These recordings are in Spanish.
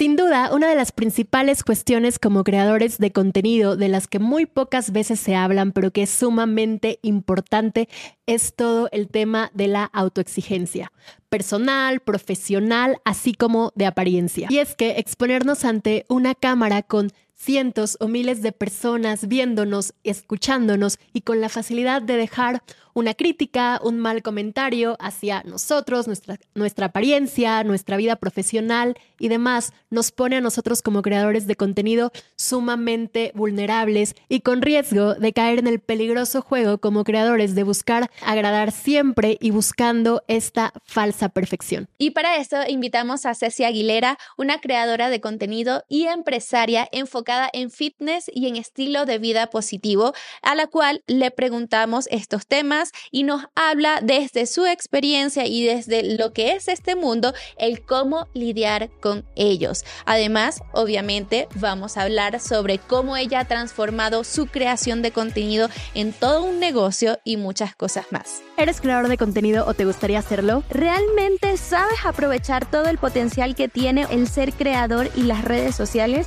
Sin duda, una de las principales cuestiones como creadores de contenido de las que muy pocas veces se hablan, pero que es sumamente importante, es todo el tema de la autoexigencia, personal, profesional, así como de apariencia. Y es que exponernos ante una cámara con cientos o miles de personas viéndonos, escuchándonos y con la facilidad de dejar una crítica, un mal comentario hacia nosotros, nuestra, apariencia, nuestra vida profesional y demás, nos pone a nosotros como creadores de contenido sumamente vulnerables y con riesgo de caer en el peligroso juego como creadores de buscar agradar siempre y buscando esta falsa perfección. Y para eso invitamos a Ceci Aguilera, una creadora de contenido y empresaria enfocada en fitness y en estilo de vida positivo, a la cual le preguntamos estos temas y nos habla desde su experiencia y desde lo que es este mundo, el cómo lidiar con ellos. Además, obviamente, vamos a hablar sobre cómo ella ha transformado su creación de contenido en todo un negocio y muchas cosas más. ¿Eres creador de contenido o te gustaría hacerlo? ¿Realmente sabes aprovechar todo el potencial que tiene el ser creador y las redes sociales?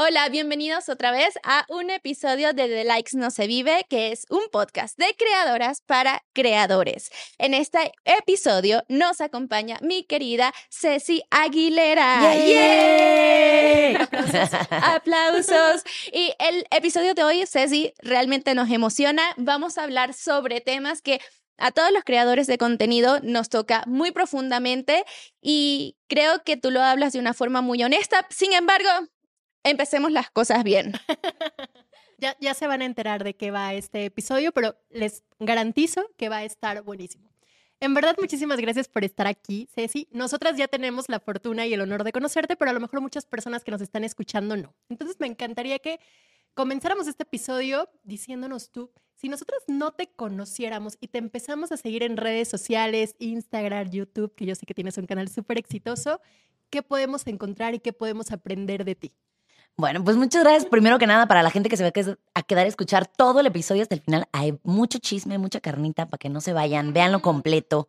Hola, bienvenidos otra vez a un episodio de The Likes No Se Vive, que es un podcast de creadoras para creadores. En este episodio nos acompaña mi querida Ceci Aguilera. ¡Yay! Aplausos, aplausos. Y el episodio de hoy, Ceci, realmente nos emociona. Vamos a hablar sobre temas que a todos los creadores de contenido nos toca muy profundamente y creo que tú lo hablas de una forma muy honesta. Sin embargo, empecemos las cosas bien. ya, ya se van a enterar de qué va este episodio, pero les garantizo que va a estar buenísimo. En verdad, muchísimas gracias por estar aquí, Ceci. Nosotras ya tenemos la fortuna y el honor de conocerte, pero a lo mejor muchas personas que nos están escuchando no. Entonces, me encantaría que comenzáramos este episodio diciéndonos tú, si nosotras no te conociéramos y te empezamos a seguir en redes sociales, Instagram, YouTube, que yo sé que tienes un canal súper exitoso, ¿qué podemos encontrar y qué podemos aprender de ti? Bueno, pues muchas gracias. Primero que nada, para la gente que se va a quedar a escuchar todo el episodio hasta el final, hay mucho chisme, mucha carnita para que no se vayan. Véanlo completo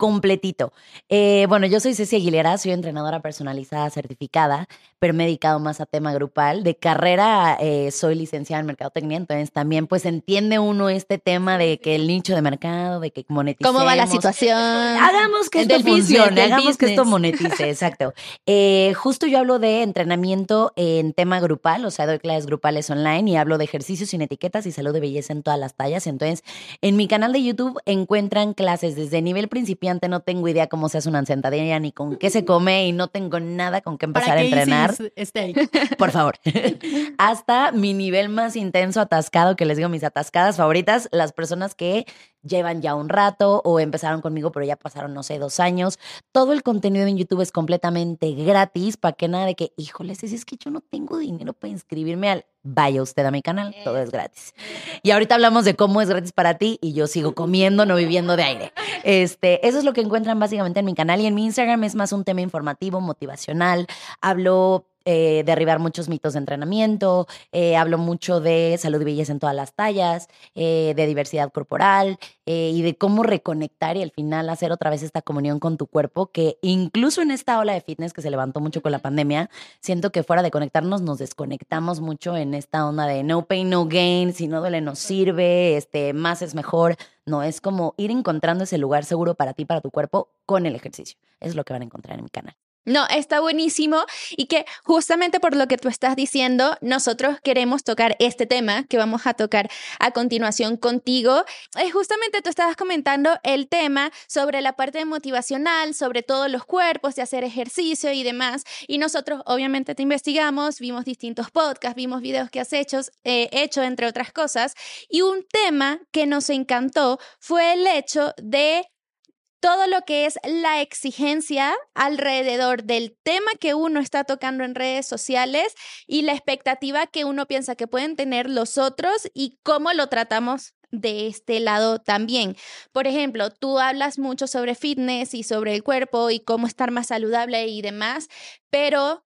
completito. Eh, bueno, yo soy Ceci Aguilera, soy entrenadora personalizada certificada, pero me he dedicado más a tema grupal. De carrera eh, soy licenciada en mercadotecnia, entonces también pues entiende uno este tema de que el nicho de mercado, de que moneticemos. ¿Cómo va la situación? Hagamos que esto funcione, hagamos que esto monetice, exacto. Eh, justo yo hablo de entrenamiento en tema grupal, o sea, doy clases grupales online y hablo de ejercicios sin etiquetas y salud de belleza en todas las tallas. Entonces, en mi canal de YouTube encuentran clases desde nivel principiante no tengo idea cómo se hace una sentadilla ni con qué se come y no tengo nada con qué empezar a entrenar. Por favor. Hasta mi nivel más intenso, atascado, que les digo mis atascadas favoritas, las personas que llevan ya un rato o empezaron conmigo, pero ya pasaron, no sé, dos años. Todo el contenido en YouTube es completamente gratis para que nada de que, híjole, si es que yo no tengo dinero para inscribirme al vaya usted a mi canal, todo es gratis. Y ahorita hablamos de cómo es gratis para ti y yo sigo comiendo, no viviendo de aire. Este, eso es lo que encuentran básicamente en mi canal y en mi Instagram es más un tema informativo, motivacional. Hablo eh, derribar muchos mitos de entrenamiento, eh, hablo mucho de salud y belleza en todas las tallas, eh, de diversidad corporal y de cómo reconectar y al final hacer otra vez esta comunión con tu cuerpo, que incluso en esta ola de fitness que se levantó mucho con la pandemia, siento que fuera de conectarnos nos desconectamos mucho en esta onda de no pain, no gain, si no duele no sirve, este, más es mejor. No, es como ir encontrando ese lugar seguro para ti, para tu cuerpo, con el ejercicio. Es lo que van a encontrar en mi canal. No, está buenísimo y que justamente por lo que tú estás diciendo, nosotros queremos tocar este tema que vamos a tocar a continuación contigo. Es justamente tú estabas comentando el tema sobre la parte motivacional, sobre todos los cuerpos, de hacer ejercicio y demás. Y nosotros obviamente te investigamos, vimos distintos podcasts, vimos videos que has hecho, eh, hecho entre otras cosas. Y un tema que nos encantó fue el hecho de todo lo que es la exigencia alrededor del tema que uno está tocando en redes sociales y la expectativa que uno piensa que pueden tener los otros y cómo lo tratamos de este lado también. Por ejemplo, tú hablas mucho sobre fitness y sobre el cuerpo y cómo estar más saludable y demás, pero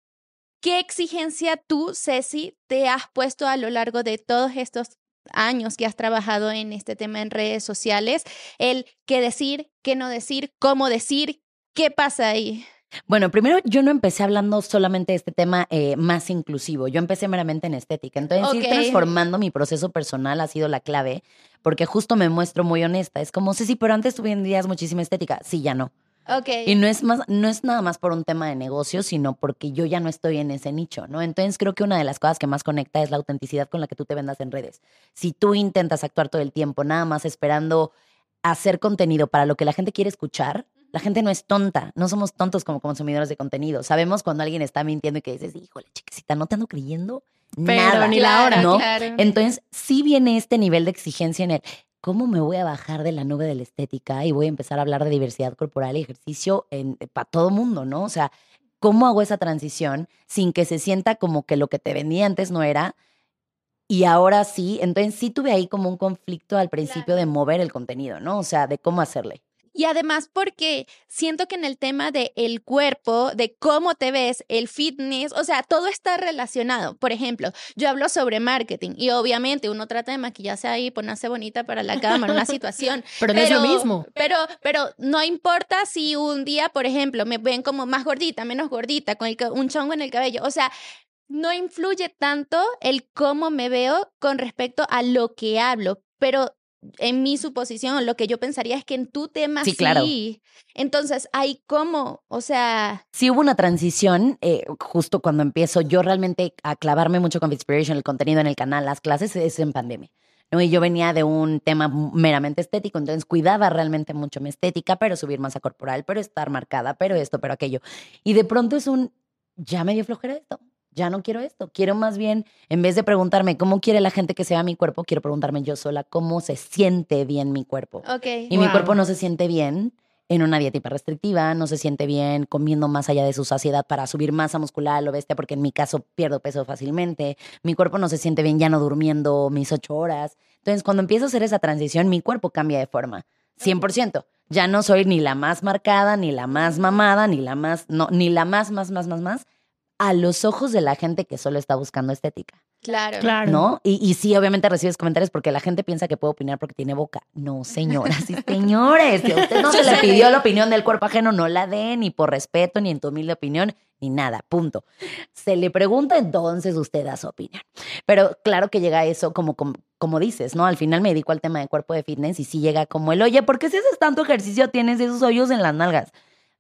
¿qué exigencia tú, Ceci, te has puesto a lo largo de todos estos años que has trabajado en este tema en redes sociales? El qué decir, qué no decir, cómo decir, ¿qué pasa ahí? Bueno, primero yo no empecé hablando solamente de este tema eh, más inclusivo, yo empecé meramente en estética. Entonces, ir transformando mi proceso personal ha sido la clave, porque justo me muestro muy honesta. Es como, sí, sí, pero antes tú vendías muchísima estética. Sí, ya no. Okay. Y no es más, no es nada más por un tema de negocio, sino porque yo ya no estoy en ese nicho, ¿no? Entonces creo que una de las cosas que más conecta es la autenticidad con la que tú te vendas en redes. Si tú intentas actuar todo el tiempo, nada más esperando hacer contenido para lo que la gente quiere escuchar, la gente no es tonta, no somos tontos como consumidores de contenido. Sabemos cuando alguien está mintiendo y que dices, híjole, chiquisita, no te ando creyendo nada. ni la hora. ¿no? Entonces, sí viene este nivel de exigencia en el, ¿cómo me voy a bajar de la nube de la estética y voy a empezar a hablar de diversidad corporal y ejercicio para todo mundo, ¿no? O sea, ¿cómo hago esa transición sin que se sienta como que lo que te vendía antes no era? Y ahora sí, entonces sí tuve ahí como un conflicto al principio de mover el contenido, ¿no? O sea, de cómo hacerle. Y además porque siento que en el tema del el cuerpo, de cómo te ves, el fitness, o sea, todo está relacionado. Por ejemplo, yo hablo sobre marketing y obviamente uno trata de maquillarse ahí, ponerse bonita para la cámara, una situación. pero no es lo mismo. Pero, pero no importa si un día, por ejemplo, me ven como más gordita, menos gordita, con un chongo en el cabello. O sea, no influye tanto el cómo me veo con respecto a lo que hablo, pero en mi suposición, lo que yo pensaría es que en tu tema sí. Claro. Entonces, hay cómo, o sea... Sí hubo una transición, eh, justo cuando empiezo yo realmente a clavarme mucho con Inspiration, el contenido en el canal, las clases, es en pandemia. ¿no? Y yo venía de un tema meramente estético, entonces cuidaba realmente mucho mi estética, pero subir masa corporal, pero estar marcada, pero esto, pero aquello. Y de pronto es un, ya me dio flojera esto ya no quiero esto. Quiero más bien, en vez de preguntarme cómo quiere la gente que sea mi cuerpo, quiero preguntarme yo sola cómo se siente bien mi cuerpo. Okay. Y mi cuerpo no se siente bien en una dieta hiperrestrictiva, no se siente bien comiendo más allá de su saciedad para subir masa muscular lo bestia, porque en mi caso pierdo peso fácilmente. Mi cuerpo no se siente bien ya no durmiendo mis ocho horas. Entonces, cuando empiezo a hacer esa transición, mi cuerpo cambia de forma. 100%. Ya no soy ni la más marcada, ni la más mamada, ni la más, no, ni la más, más, más, más, más a los ojos de la gente que solo está buscando estética. Claro. claro. ¿No? Y, y, sí, obviamente recibes comentarios porque la gente piensa que puede opinar porque tiene boca. No, señoras y señores. Si a usted no se le pidió la opinión del cuerpo ajeno, no la den, ni por respeto, ni en tu humilde opinión, ni nada. Punto. Se le pregunta, entonces usted da su opinión. Pero claro que llega eso como, como, como dices, ¿no? Al final me dedico al tema de cuerpo de fitness y sí llega como el, oye, ¿por qué si haces tanto ejercicio tienes esos hoyos en las nalgas?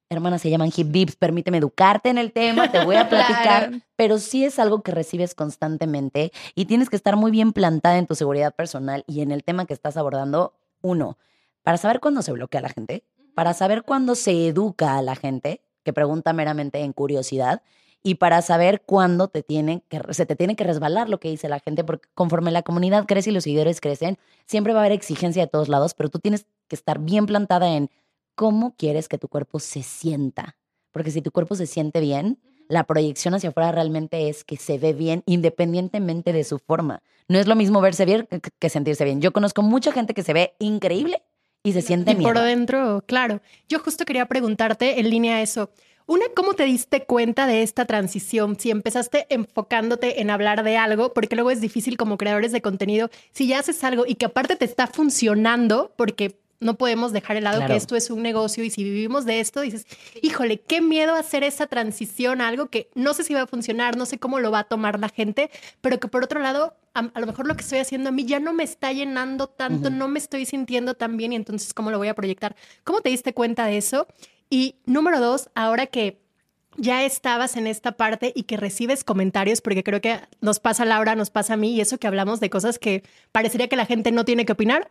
Hermanas se llaman hip vips, permíteme educarte en el tema, te voy a platicar, pero sí es algo que recibes constantemente y tienes que estar muy bien plantada en tu seguridad personal y en el tema que estás abordando. Uno, para saber cuándo se bloquea a la gente, para saber cuándo se educa a la gente, que pregunta meramente en curiosidad, y para saber cuándo te tiene que, se te tiene que resbalar lo que dice la gente, porque conforme la comunidad crece y los seguidores crecen, siempre va a haber exigencia de todos lados, pero tú tienes que estar bien plantada en cómo quieres que tu cuerpo se sienta. Porque si tu cuerpo se siente bien, la proyección hacia afuera realmente es que se ve bien independientemente de su forma. No es lo mismo verse bien que sentirse bien. Yo conozco mucha gente que se ve increíble y se siente y por dentro, claro. Yo justo quería preguntarte en línea eso. Una, ¿cómo te diste cuenta de esta transición? Si empezaste enfocándote en hablar de algo, porque luego es difícil como creadores de contenido, si ya haces algo y que aparte te está funcionando, porque no podemos dejar de lado que esto es un negocio y si vivimos de esto, dices, híjole, qué miedo hacer esa transición a algo que no sé si va a funcionar, no sé cómo lo va a tomar la gente, pero que por otro lado, a, lo mejor lo que estoy haciendo a mí ya no me está llenando tanto, no me estoy sintiendo tan bien y entonces, ¿cómo lo voy a proyectar? ¿Cómo te diste cuenta de eso? Y número dos, ahora que ya estabas en esta parte y que recibes comentarios, porque creo que nos pasa Laura, nos pasa a mí, y eso que hablamos de cosas que parecería que la gente no tiene que opinar,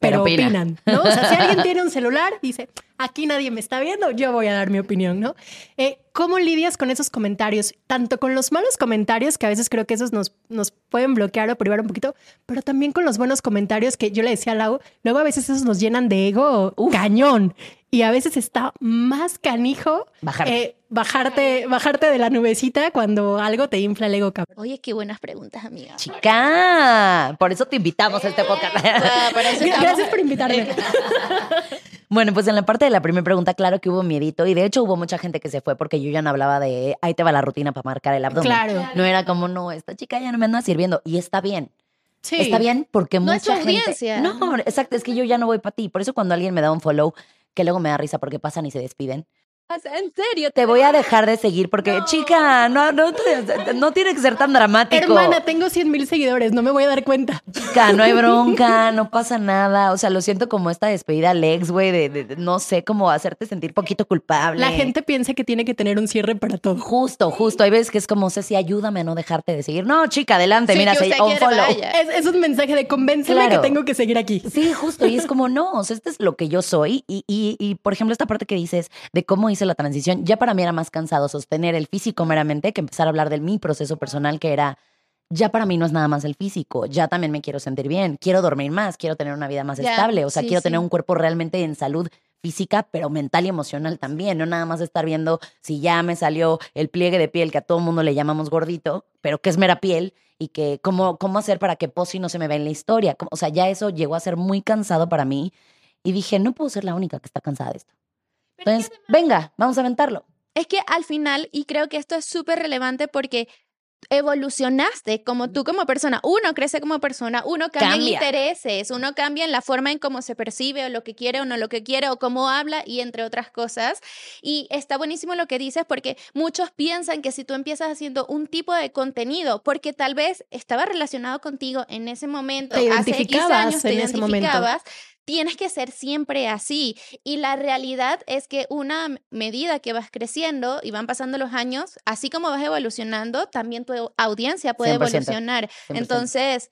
pero, opinan, ¿no? O sea, si alguien tiene un celular, dice, aquí nadie me está viendo, yo voy a dar mi opinión, ¿no? Eh, ¿Cómo lidias con esos comentarios? Tanto con los malos comentarios, que a veces creo que esos nos, nos pueden bloquear o privar un poquito, pero también con los buenos comentarios que yo le decía a Lau, luego a veces esos nos llenan de ego cañón. Y a veces está más canijo eh, bajarte, bajarte de la nubecita cuando algo te infla el ego, cabrón. Oye, qué buenas preguntas, amiga. Chica, por eso te invitamos a este podcast. Gracias por invitarme. Bueno, pues en la parte de la primera pregunta, claro que hubo miedito y de hecho hubo mucha gente que se fue porque yo ya no hablaba de ahí te va la rutina para marcar el abdomen. Claro. No era como, no, esta chica ya no me anda sirviendo y está bien. Sí. Está bien porque mucha gente. No, exacto, es que yo ya no voy para ti. Por eso cuando alguien me da un follow, que luego me da risa porque pasan y se despiden. ¿En serio? Te voy a dejar de seguir porque, chica, no, no, no tiene que ser tan dramático. Hermana, tengo 100 mil seguidores, no me voy a dar cuenta. Chica, no hay bronca, no pasa nada. O sea, lo siento como esta despedida Lex, güey, de, no sé, cómo hacerte sentir poquito culpable. La gente piensa que tiene que tener un cierre para todo. Justo, justo. Hay veces que es como, Ceci, ayúdame a no dejarte de seguir. No, chica, adelante, mira, se, un follow. Es, un mensaje de convénceme que tengo que seguir aquí. Sí, justo. Y es como, no, o sea, este es lo que yo soy. Y, y, y, por ejemplo, esta parte que dices de cómo hice la transición, ya para mí era más cansado sostener el físico meramente que empezar a hablar de mi proceso personal, que era, ya para mí no es nada más el físico, ya también me quiero sentir bien, quiero dormir más, quiero tener una vida más estable, o sea, quiero tener un cuerpo realmente en salud física, pero mental y emocional también, no nada más estar viendo si ya me salió el pliegue de piel que a todo mundo le llamamos gordito, pero que es mera piel y que cómo, cómo hacer para que Posi no se me vea en la historia. O sea, ya eso llegó a ser muy cansado para mí y dije, no puedo ser la única que está cansada de esto. Entonces, venga, vamos a aventarlo. Es que al final, y creo que esto es súper relevante porque evolucionaste como tú como persona. Uno crece como persona, uno cambia, en intereses, uno cambia en la forma en cómo se percibe o lo que quiere o no lo que quiere o cómo habla y entre otras cosas. Y está buenísimo lo que dices porque muchos piensan que si tú empiezas haciendo un tipo de contenido porque tal vez estaba relacionado contigo en ese momento, te hace X años, te en ese momento tienes que ser siempre así. Y la realidad es que una medida que vas creciendo y van pasando los años, así como vas evolucionando, también tu audiencia puede evolucionar. Entonces,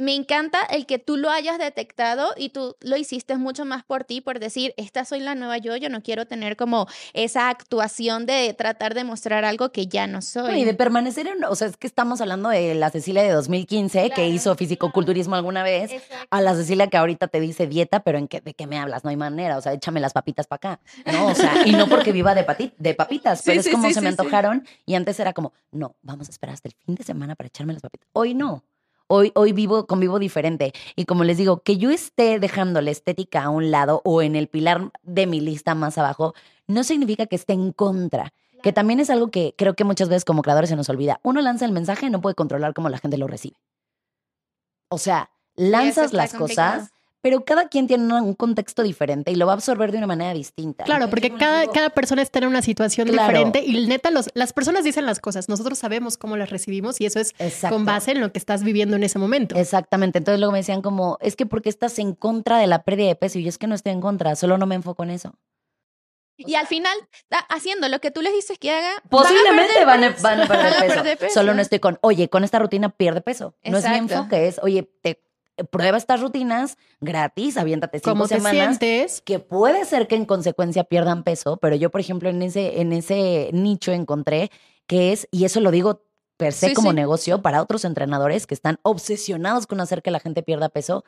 me encanta el que tú lo hayas detectado y tú lo hiciste mucho más por ti, por decir, esta soy la nueva yo, yo no quiero tener como esa actuación de tratar de mostrar algo que ya no soy. y de permanecer en, o sea, es que estamos hablando de la Cecilia de 2015 que hizo fisicoculturismo alguna vez, a la Cecilia que ahorita te dice dieta, pero en qué, de qué me hablas, no hay manera, o sea, échame las papitas para acá, ¿no? O sea, y no porque viva de, de papitas, pero es como se me antojaron y antes era como, no, vamos a esperar hasta el fin de semana para echarme las papitas. Hoy no. Hoy, hoy vivo, convivo diferente. Y como les digo, que yo esté dejando la estética a un lado o en el pilar de mi lista más abajo, no significa que esté en contra. Que también es algo que creo que muchas veces como creadores se nos olvida. Uno lanza el mensaje y no puede controlar cómo la gente lo recibe. O sea, lanzas las cosas pero cada quien tiene un contexto diferente y lo va a absorber de una manera distinta. Claro, porque cada, cada persona está en una situación diferente y neta, los, las personas dicen las cosas, nosotros sabemos cómo las recibimos y eso es con base en lo que estás viviendo en ese momento. Exactamente, entonces luego me decían como, es que porque estás en contra de la pérdida de peso y yo es que no estoy en contra, solo no me enfoco en eso. Y al final, haciendo lo que tú les dices que haga, posiblemente van a, perder, peso. Solo no estoy con, oye, con esta rutina pierde peso. No es mi enfoque, es, oye, te prueba estas rutinas gratis, aviéntate cinco ¿Cómo semanas. Que puede ser que en consecuencia pierdan peso, pero yo, por ejemplo, en ese, en ese nicho encontré que es, y eso lo digo per se como negocio para otros entrenadores que están obsesionados con hacer que la gente pierda peso,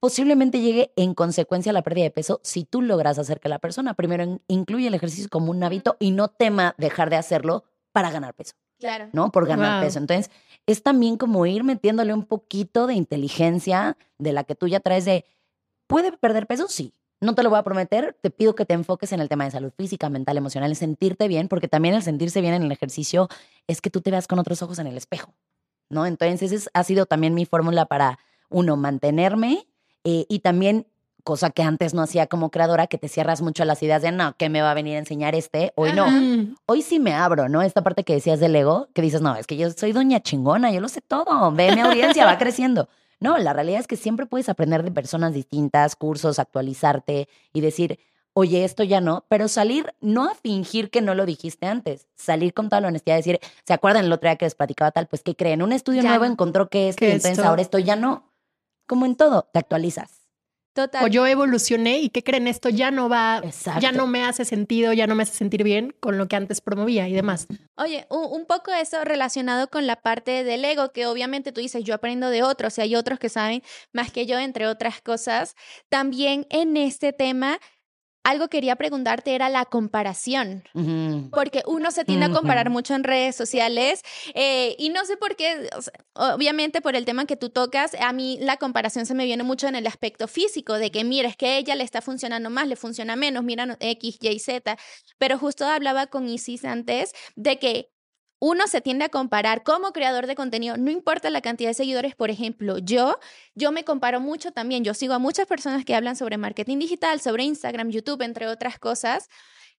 posiblemente llegue en consecuencia a la pérdida de peso si tú logras hacer que la persona primero incluya el ejercicio como un hábito y no tema dejar de hacerlo para ganar peso. Claro. ¿No? Por ganar peso. Entonces, es también como ir metiéndole un poquito de inteligencia de la que tú ya traes de, ¿puede perder peso? Sí. No te lo voy a prometer, te pido que te enfoques en el tema de salud física, mental, emocional, en sentirte bien, porque también el sentirse bien en el ejercicio es que tú te veas con otros ojos en el espejo, ¿no? Entonces, esa ha sido también mi fórmula para, uno, mantenerme eh, y también cosa que antes no hacía como creadora, que te cierras mucho a las ideas de, no, ¿qué me va a venir a enseñar este? Hoy no. Hoy sí me abro, ¿no? Esta parte que decías del ego, que dices, no, es que yo soy doña chingona, yo lo sé todo, ve mi audiencia, va creciendo. No, la realidad es que siempre puedes aprender de personas distintas, cursos, actualizarte y decir, oye, esto ya no, pero salir no a fingir que no lo dijiste antes, salir con toda la honestidad, decir, ¿se acuerdan el otro día que les platicaba tal? Pues que creen, un estudio nuevo encontró que esto, entonces ahora esto ya no. Como en todo, te actualizas. O yo evolucioné y ¿qué creen? Esto ya no va, ya no me hace sentido, ya no me hace sentir bien con lo que antes promovía y demás. Oye, un, poco eso relacionado con la parte del ego, que obviamente tú dices, yo aprendo de otros y hay otros que saben más que yo, entre otras cosas. También en este tema algo quería preguntarte era la comparación, porque uno se tiende a comparar mucho en redes sociales eh, y no sé por qué, obviamente por el tema que tú tocas, a mí la comparación se me viene mucho en el aspecto físico, de que mira, es que a ella le está funcionando más, le funciona menos, mira X, Y, Z, pero justo hablaba con Isis antes de que uno se tiende a comparar como creador de contenido, no importa la cantidad de seguidores, por ejemplo, yo, yo me comparo mucho también, yo sigo a muchas personas que hablan sobre marketing digital, sobre Instagram, YouTube, entre otras cosas,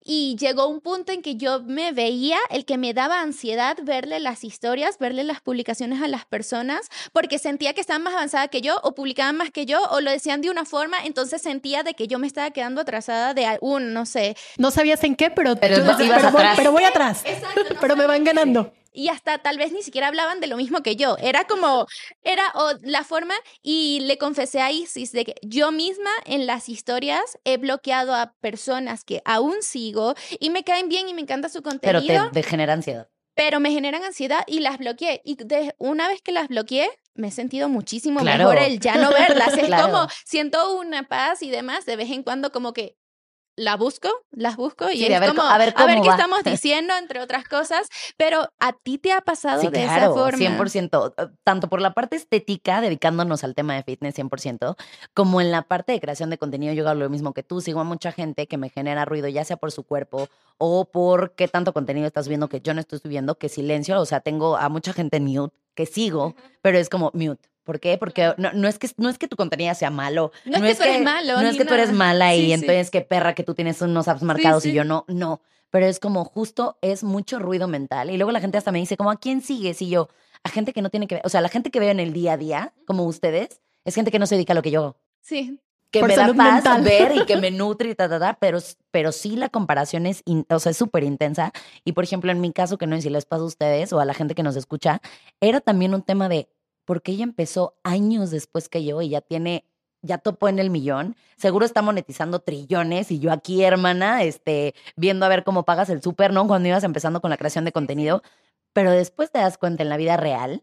y llegó un punto en que yo me veía el que me daba ansiedad verle las historias, verle las publicaciones a las personas, porque sentía que estaban más avanzadas que yo o publicaban más que yo o lo decían de una forma, entonces sentía de que yo me estaba quedando atrasada de algún, no sé. No sabías en qué, pero, pero, voy, atrás. pero me van ganando y hasta tal vez ni siquiera hablaban de lo mismo que yo. Era como, era la forma y le confesé a Isis de que yo misma en las historias he bloqueado a personas que aún sigo y me caen bien y me encanta su contenido. Pero te, genera ansiedad. Pero me generan ansiedad y las bloqueé. Y una vez que las bloqueé, me he sentido muchísimo mejor el ya no verlas. Es como, siento una paz y demás, de vez en cuando como que la busco, las busco y es como a ver, qué estamos diciendo, entre otras cosas, pero a ti te ha pasado de esa forma. 100%, eh, tanto por la parte estética, dedicándonos al tema de fitness 100%, como en la parte de creación de contenido, yo hago lo mismo que tú, sigo a mucha gente que me genera ruido, ya sea por su cuerpo o por qué tanto contenido estás viendo que yo no estoy subiendo, que silencio, o sea, tengo a mucha gente en mute que sigo, pero es como mute ¿Por qué? Porque no, es que, no es que tu contenido sea malo. No, es que tú eres malo. No es que tú eres mala y entonces qué perra que tú tienes unos apps marcados y yo no. No. Pero es como justo es mucho ruido mental. Y luego la gente hasta me dice, como, ¿a quién sigues? Y yo, a gente que no tiene que ver. O sea, la gente que veo en el día a día, como ustedes, es gente que no se dedica a lo que yo. Sí. Que me da paz ver y que me nutre y ta, ta, ta, pero, pero sí la comparación es, o sea, es súper intensa. Y por ejemplo, en mi caso, que no sé si les pasa a ustedes o a la gente que nos escucha, era también un tema de porque ella empezó años después que yo y ya tiene, ya topó en el millón. Seguro está monetizando trillones y yo aquí, hermana, este, viendo a ver cómo pagas el súper, ¿no? Cuando ibas empezando con la creación de contenido. Pero después te das cuenta en la vida real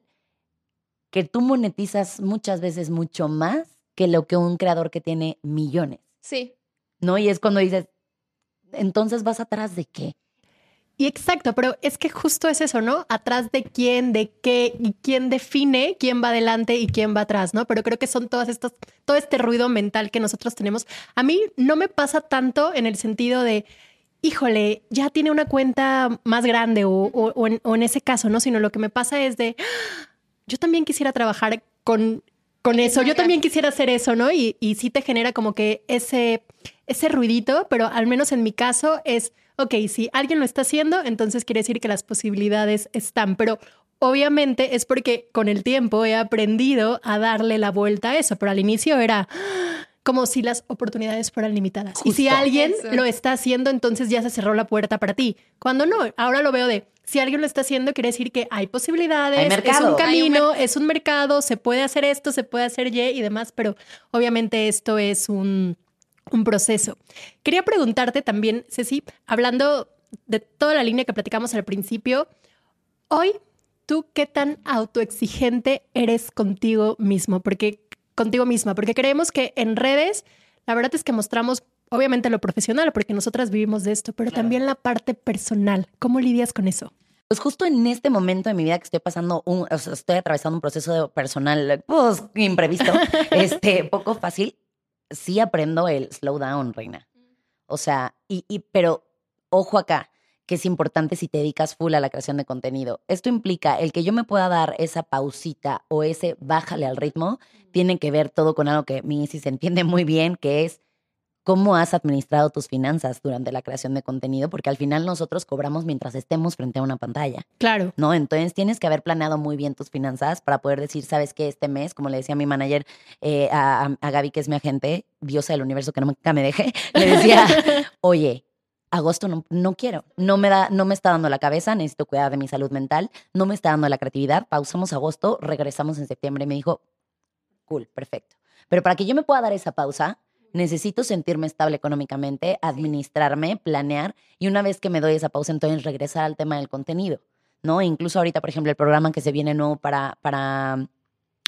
que tú monetizas muchas veces mucho más que lo que un creador que tiene millones. Sí. ¿No? Y es cuando dices, entonces vas atrás de qué? Y exacto, pero es que justo es eso, ¿no? Atrás de quién, de qué y quién define quién va adelante y quién va atrás, ¿no? Pero creo que son todas estas, todo este ruido mental que nosotros tenemos. A mí no me pasa tanto en el sentido de, híjole, ya tiene una cuenta más grande o, en, ese caso, ¿no? Sino lo que me pasa es de, yo también quisiera trabajar con, con eso, yo también quisiera hacer eso, ¿no? Y, y sí te genera como que ese, ese ruidito, pero al menos en mi caso es ok, si alguien lo está haciendo, entonces quiere decir que las posibilidades están, pero obviamente es porque con el tiempo he aprendido a darle la vuelta a eso, pero al inicio era como si las oportunidades fueran limitadas. Y si alguien lo está haciendo, entonces ya se cerró la puerta para ti. Cuando no, ahora lo veo de, si alguien lo está haciendo, quiere decir que hay posibilidades, es un camino, es un mercado, se puede hacer esto, se puede hacer Y y demás, pero obviamente esto es un un proceso. Quería preguntarte también, Ceci, hablando de toda la línea que platicamos al principio, hoy, ¿tú qué tan autoexigente eres contigo mismo? Porque contigo misma, porque creemos que en redes, la verdad es que mostramos obviamente lo profesional, porque nosotras vivimos de esto, pero también la parte personal. ¿Cómo lidias con eso? Pues justo en este momento de mi vida que estoy pasando un, o sea, estoy atravesando un proceso personal, pues, imprevisto, este, poco fácil, sí aprendo el slow down, reina. O sea, y, y, pero ojo acá, que es importante si te dedicas full a la creación de contenido. Esto implica el que yo me pueda dar esa pausita o ese bájale al ritmo, tiene que ver todo con algo que mi se entiende muy bien, que es cómo has administrado tus finanzas durante la creación de contenido, porque al final nosotros cobramos mientras estemos frente a una pantalla. Claro. ¿No? Entonces tienes que haber planeado muy bien tus finanzas para poder decir, sabes que este mes, como le decía a mi manager, eh, a, a, Gaby, que es mi agente, diosa del universo que nunca me deje, le decía, oye, agosto no, no, quiero, no me, da, no me está dando la cabeza, necesito cuidar de mi salud mental, no me está dando la creatividad, pausamos agosto, regresamos en septiembre. Y me dijo, cool, perfecto. Pero para que yo me pueda dar esa pausa, necesito sentirme estable económicamente, administrarme, planear y una vez que me doy esa pausa, entonces regresar al tema del contenido, ¿no? incluso ahorita, por ejemplo, el programa que se viene nuevo para, para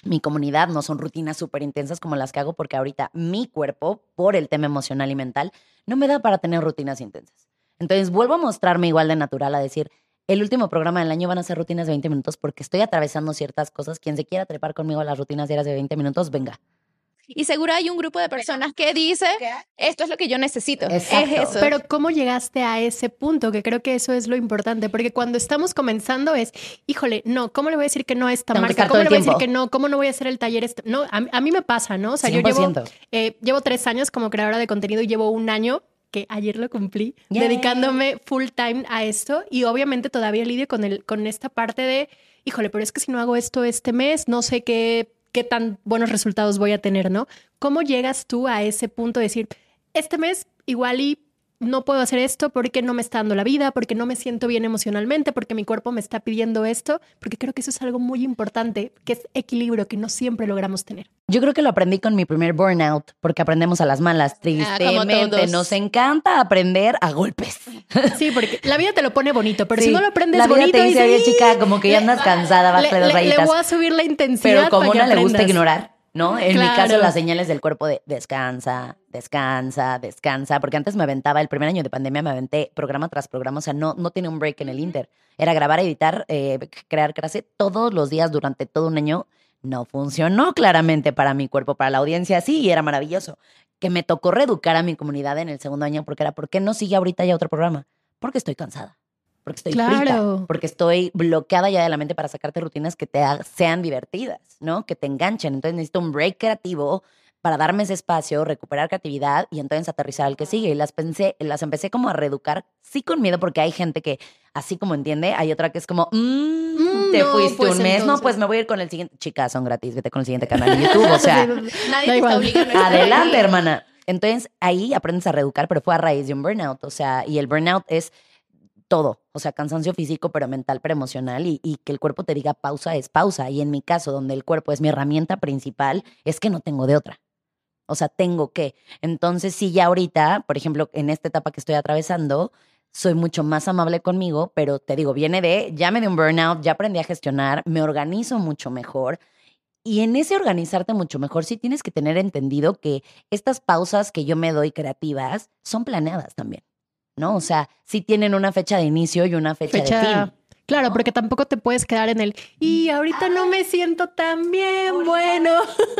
mi comunidad, no son rutinas súper intensas como las que hago porque ahorita mi cuerpo, por el tema emocional y mental, no me da para tener rutinas intensas. Entonces vuelvo a mostrarme igual de natural, a decir, el último programa del año van a ser rutinas de 20 minutos porque estoy atravesando ciertas cosas. Quien se quiera trepar conmigo a las rutinas diarias de 20 minutos, venga. Y seguro hay un grupo de personas que dice, esto es lo que yo necesito. Es eso. Pero ¿cómo llegaste a ese punto? Que creo que eso es lo importante, porque cuando estamos comenzando es, híjole, no, ¿cómo le voy a decir que no a esta marca? ¿Cómo le voy a decir que no? ¿Cómo no voy a hacer el taller? Este-? No, a, mí me pasa, ¿no? O sea, yo llevo, eh, llevo tres años como creadora de contenido y llevo un año que ayer lo cumplí, dedicándome full time a esto y obviamente todavía lidio con, el, con esta parte de, híjole, pero es que si no hago esto este mes, no sé qué qué tan buenos resultados voy a tener, ¿no? ¿Cómo llegas tú a ese punto de decir, este mes igual y no puedo hacer esto porque no me está dando la vida, porque no me siento bien emocionalmente, porque mi cuerpo me está pidiendo esto, porque creo que eso es algo muy importante, que es equilibrio que no siempre logramos tener. Yo creo que lo aprendí con mi primer burnout, porque aprendemos a las malas, ah, tristemente. nos encanta aprender a golpes. Sí, porque la vida te lo pone bonito, pero si no lo aprendes la vida bonito, te dice, oye, chica, como que ya andas cansada, vas a las rayitas. Le voy a subir la intensidad. Pero como no le gusta ignorar, ¿no? En mi caso, las señales del cuerpo de descansa, descansa, descansa, porque antes me aventaba, el primer año de pandemia me aventé programa tras programa, o sea, no, no tiene un break en el Inter. Era grabar, editar, eh, crear clase todos los días durante todo un año. No funcionó claramente para mi cuerpo, para la audiencia sí, y era maravilloso. Que me tocó reeducar a mi comunidad en el segundo año porque era, ¿por qué no sigue ahorita ya otro programa? Porque estoy cansada porque estoy claro. porque estoy bloqueada ya de la mente para sacarte rutinas que te sean divertidas, ¿no? Que te enganchen. Entonces necesito un break creativo para darme ese espacio, recuperar creatividad y entonces aterrizar al que sigue. Y las pensé, las empecé como a reeducar, sí con miedo, porque hay gente que así como entiende, hay otra que es como, mm, mm, te fuiste pues un mes, no, pues me voy a ir con el siguiente. Chicas, son gratis, vete con el siguiente canal de YouTube, o sea, nadie te está obligando. Adelante, hermana. Entonces ahí aprendes a reeducar, pero fue a raíz de un burnout, o sea, y el burnout es todo, o sea, cansancio físico, pero mental, pero emocional, y, y, que el cuerpo te diga pausa es pausa. Y en mi caso, donde el cuerpo es mi herramienta principal, es que no tengo de otra. O sea, tengo que. Entonces, sí, ya ahorita, por ejemplo, en esta etapa que estoy atravesando, soy mucho más amable conmigo, pero te digo, viene de, ya me di un burnout, ya aprendí a gestionar, me organizo mucho mejor. Y en ese organizarte mucho mejor, sí tienes que tener entendido que estas pausas que yo me doy creativas son planeadas también. ¿no? O sea, sí tienen una fecha de inicio y una fecha, de fin. Claro, porque tampoco te puedes quedar en el y ahorita no me siento tan bien, bueno.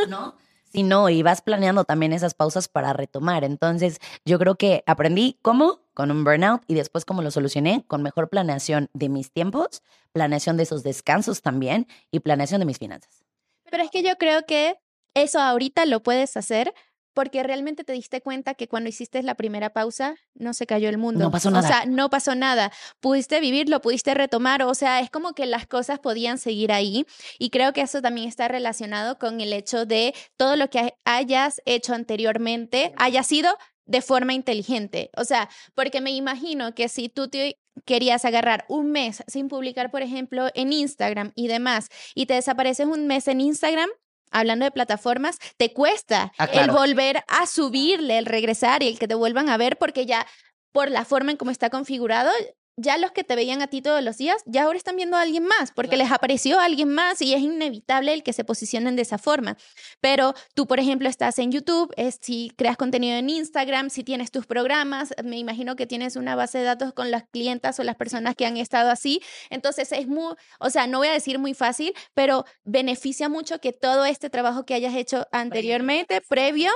¿No? Sí, no, y vas planeando también esas pausas para retomar. Entonces, yo creo que aprendí cómo con un burnout y después cómo lo solucioné con mejor planeación de mis tiempos, planeación de esos descansos también y planeación de mis finanzas. Pero es que yo creo que eso ahorita lo puedes hacer porque realmente te diste cuenta que cuando hiciste la primera pausa no se cayó el mundo. No pasó nada. O sea, no pasó nada. Pudiste vivirlo, pudiste retomar, o sea, es como que las cosas podían seguir ahí y creo que eso también está relacionado con el hecho de todo lo que hayas hecho anteriormente haya sido de forma inteligente. O sea, porque me imagino que si tú te querías agarrar un mes sin publicar, por ejemplo, en Instagram y demás, y te desapareces un mes en Instagram, hablando de plataformas, te cuesta ah, el volver a subirle, el regresar y el que te vuelvan a ver porque ya por la forma en cómo está configurado, ya los que te veían a ti todos los días, ya ahora están viendo a alguien más, porque les apareció alguien más y es inevitable el que se posicionen de esa forma. Pero tú, por ejemplo, estás en YouTube, es, si creas contenido en Instagram, si tienes tus programas, me imagino que tienes una base de datos con las clientas o las personas que han estado así. Entonces es muy, o sea, no voy a decir muy fácil, pero beneficia mucho que todo este trabajo que hayas hecho anteriormente, previo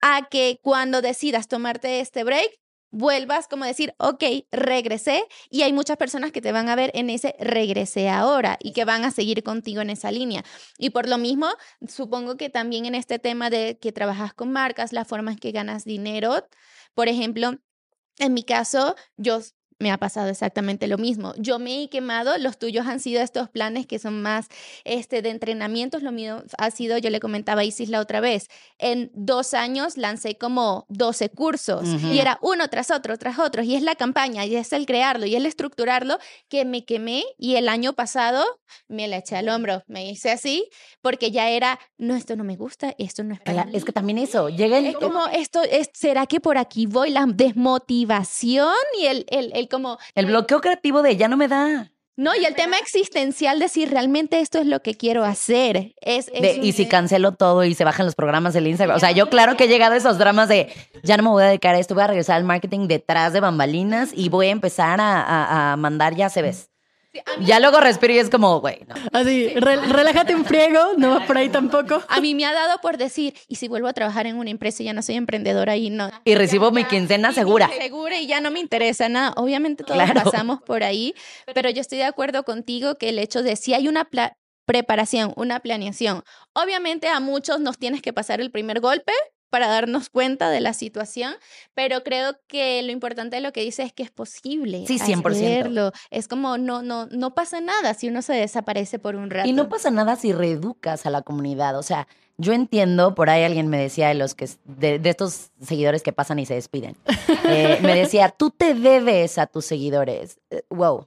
a que cuando decidas tomarte este break, vuelvas como decir, ok, regresé y hay muchas personas que te van a ver en ese regresé ahora y que van a seguir contigo en esa línea. Y por lo mismo, supongo que también en este tema de que trabajas con marcas, las formas que ganas dinero, por ejemplo, en mi caso, yo me ha pasado exactamente lo mismo. Yo me he quemado, los tuyos han sido estos planes que son más este, de entrenamientos, lo mío ha sido, yo le comentaba a Isis la otra vez, en dos años lancé como 12 cursos y era uno tras otro, tras otro, y es la campaña, y es el crearlo, y el estructurarlo, que me quemé y el año pasado me la eché al hombro, me hice así, porque ya era, no, esto no me gusta, esto no es para Es que también eso, llega el... Es como esto, es, ¿será que por aquí voy? La desmotivación y el, el, el como... El bloqueo creativo de ya no me da. No, y el tema existencial de si realmente esto es lo que quiero hacer. Es, y si cancelo todo y se bajan los programas del Instagram. O sea, yo claro que he llegado a esos dramas de ya no me voy a dedicar a esto, voy a regresar al marketing detrás de bambalinas y voy a empezar a, a mandar ya se ves ya luego respiro y es como, güey, no. Así, relájate un friego, no va por ahí tampoco. A mí me ha dado por decir, y si vuelvo a trabajar en una empresa y ya no soy emprendedora y no. Y recibo mi quincena segura. Segura y ya no me interesa nada. Obviamente todos pasamos por ahí, pero yo estoy de acuerdo contigo que el hecho de si hay una preparación, una planeación, obviamente a muchos nos tienes que pasar el primer golpe, para darnos cuenta de la situación, pero creo que lo importante de lo que dice es que es posible. Sí, 100%. Hacerlo. Es como no, no, no pasa nada si uno se desaparece por un rato. Y no pasa nada si reeducas a la comunidad. O sea, yo entiendo, por ahí alguien me decía de los que de, estos seguidores que pasan y se despiden. Eh, me decía, tú te debes a tus seguidores. Eh, wow.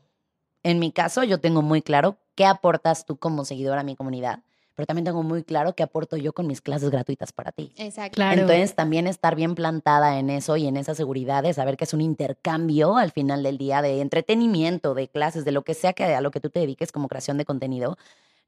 En mi caso, yo tengo muy claro qué aportas tú como seguidor a mi comunidad pero también tengo muy claro qué aporto yo con mis clases gratuitas para ti. Exacto. Claro. Entonces, también estar bien plantada en eso y en esa seguridad de saber que es un intercambio al final del día de entretenimiento, de clases, de lo que sea que a lo que tú te dediques como creación de contenido,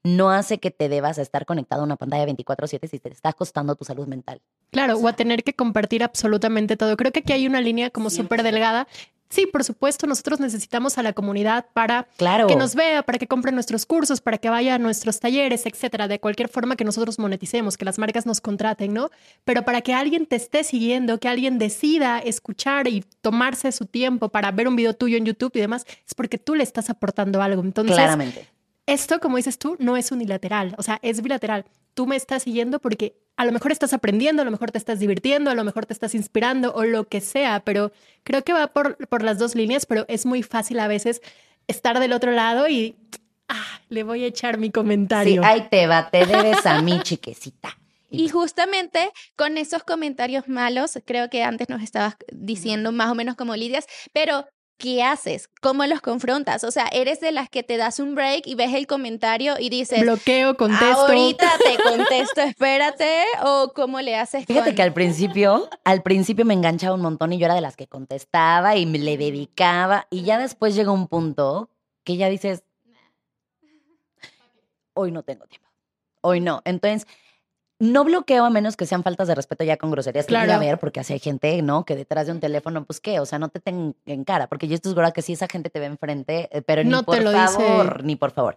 no hace que te debas estar conectado a una pantalla 24/7 si te está costando tu salud mental. Claro, o a tener que compartir absolutamente todo. Creo que aquí hay una línea como súper delgada Sí, por supuesto, nosotros necesitamos a la comunidad para que nos vea, para que compre nuestros cursos, para que vaya a nuestros talleres, etcétera, de cualquier forma que nosotros moneticemos, que las marcas nos contraten, ¿no? Pero para que alguien te esté siguiendo, que alguien decida escuchar y tomarse su tiempo para ver un video tuyo en YouTube y demás, es porque tú le estás aportando algo. Entonces, Claramente. esto, como dices tú, no es unilateral, o sea, es bilateral. Tú me estás siguiendo porque a lo mejor estás aprendiendo, a lo mejor te estás divirtiendo, a lo mejor te estás inspirando o lo que sea, pero creo que va por, por las dos líneas, pero es muy fácil a veces estar del otro lado y ah, le voy a echar mi comentario. Sí, ahí te va, te debes a mi chiquecita. Y justamente con esos comentarios malos, creo que antes nos estabas diciendo más o menos como Lidias, pero ¿qué haces? ¿Cómo los confrontas? O sea, eres de las que te das un break y ves el comentario y dices, bloqueo, contesto. Ahorita te contesto, espérate, o cómo le haces. Fíjate que al principio, al principio me enganchaba un montón y yo era de las que contestaba y me le dedicaba y ya después llega un punto que ya dices, hoy no tengo tiempo, hoy no. Entonces, no bloqueo a menos que sean faltas de respeto ya con groserías. Claro. a ver, porque así hay gente, ¿no? Que detrás de un teléfono, pues qué, o sea, no te tengan en cara, porque yo estoy segura que si esa gente te ve enfrente, eh, pero ni por favor, ni por favor.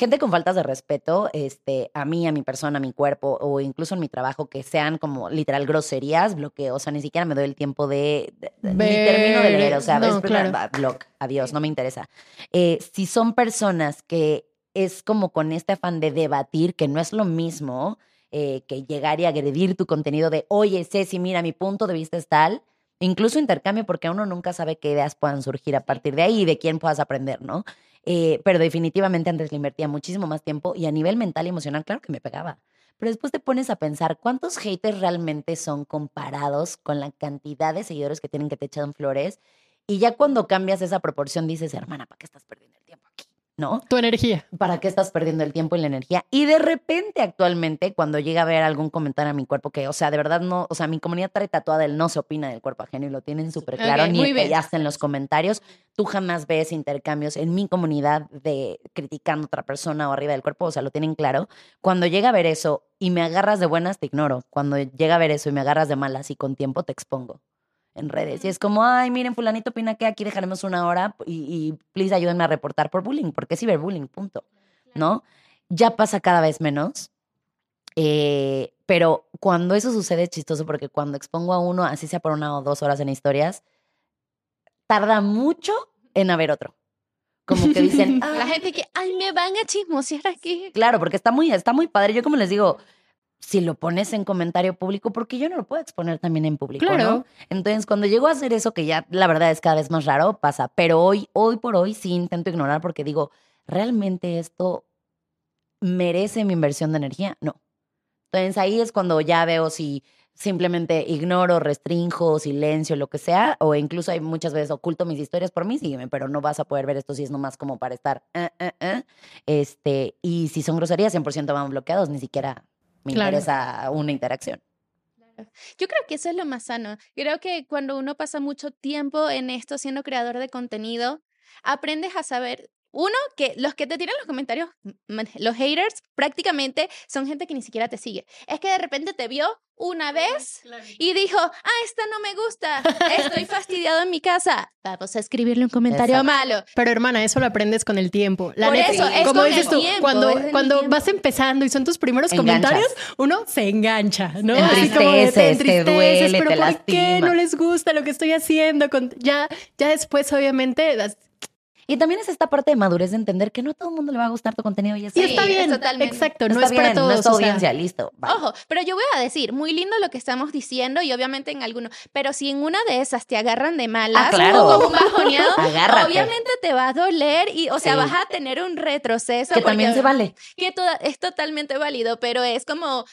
Gente con faltas de respeto, este, a mí, a mi persona, a mi cuerpo, o incluso en mi trabajo, que sean como literal groserías, bloqueo. O sea, ni siquiera me doy el tiempo de. ni termino de leer. O sea, no, claro. block, adiós, no me interesa. Eh, si son personas que es como con este afán de debatir, que no es lo mismo, eh, que llegar y agredir tu contenido de, oye, Ceci, mira, mi punto de vista es tal. Incluso intercambio, porque uno nunca sabe qué ideas puedan surgir a partir de ahí y de quién puedas aprender, ¿no? Eh, pero definitivamente antes le invertía muchísimo más tiempo y a nivel mental y emocional, claro que me pegaba. Pero después te pones a pensar cuántos haters realmente son comparados con la cantidad de seguidores que tienen que te echan flores. Y ya cuando cambias esa proporción dices, hermana, ¿para qué estás perdiendo el tiempo aquí? ¿No? Tu energía. ¿Para qué estás perdiendo el tiempo y la energía? Y de repente, actualmente, cuando llega a ver algún comentario a mi cuerpo que, o sea, de verdad no, o sea, mi comunidad trae tatuada el no se opina del cuerpo ajeno y lo tienen súper claro, ni ni en los comentarios. Tú jamás ves intercambios en mi comunidad de criticando a otra persona o arriba del cuerpo, o sea, lo tienen claro. Cuando llega a ver eso y me agarras de buenas, te ignoro. Cuando llega a ver eso y me agarras de malas y con tiempo, te expongo en redes. Y es como, ay, miren, fulanito opina que aquí dejaremos una hora y, y please ayúdenme a reportar por bullying, porque es ciberbullying, punto. ¿No? Ya pasa cada vez menos. Eh, pero cuando eso sucede es chistoso porque cuando expongo a uno, así sea por una o dos horas en historias, tarda mucho en haber otro. Como que dicen, la gente que, ay, me van a chismosear aquí. Claro, porque está muy, está muy padre. Yo como les digo, si lo pones en comentario público, porque yo no lo puedo exponer también en público, claro. Entonces, cuando llego a hacer eso, que ya la verdad es cada vez más raro, pasa. Pero hoy, hoy por hoy sí intento ignorar porque digo, ¿realmente esto merece mi inversión de energía? No. Entonces ahí es cuando ya veo si simplemente ignoro, restringo, silencio, lo que sea, o incluso hay muchas veces oculto mis historias por mí, sígueme, pero no vas a poder ver esto si es nomás como para estar, eh, eh, eh. este, y si son groserías, 100% van bloqueados, ni siquiera me interesa una interacción. Yo creo que eso es lo más sano. Creo que cuando uno pasa mucho tiempo en esto siendo creador de contenido, aprendes a saber Uno, que los que te tiran los comentarios, los haters, prácticamente son gente que ni siquiera te sigue. Es que de repente te vio una vez y dijo, ah, esta no me gusta, estoy fastidiado en mi casa. Vamos a escribirle un comentario malo. Pero hermana, eso lo aprendes con el tiempo. La eso, es como dices tú, cuando, cuando vas empezando y son tus primeros comentarios, uno se engancha, ¿no? Te entristeces, te, duele, pero ¿por qué no les gusta lo que estoy haciendo? Ya, ya después, obviamente, y también es esta parte de madurez de entender que no a todo el mundo le va a gustar tu contenido y, y está bien, totalmente. exacto, no, es para todos. No es tu audiencia, listo. Ojo, pero yo voy a decir, muy lindo lo que estamos diciendo y obviamente en alguno, pero si en una de esas te agarran de malas ah, claro. como un bajoneado, obviamente te va a doler y, o sea, vas a tener un retroceso. Que también se vale. Que es totalmente válido, pero es como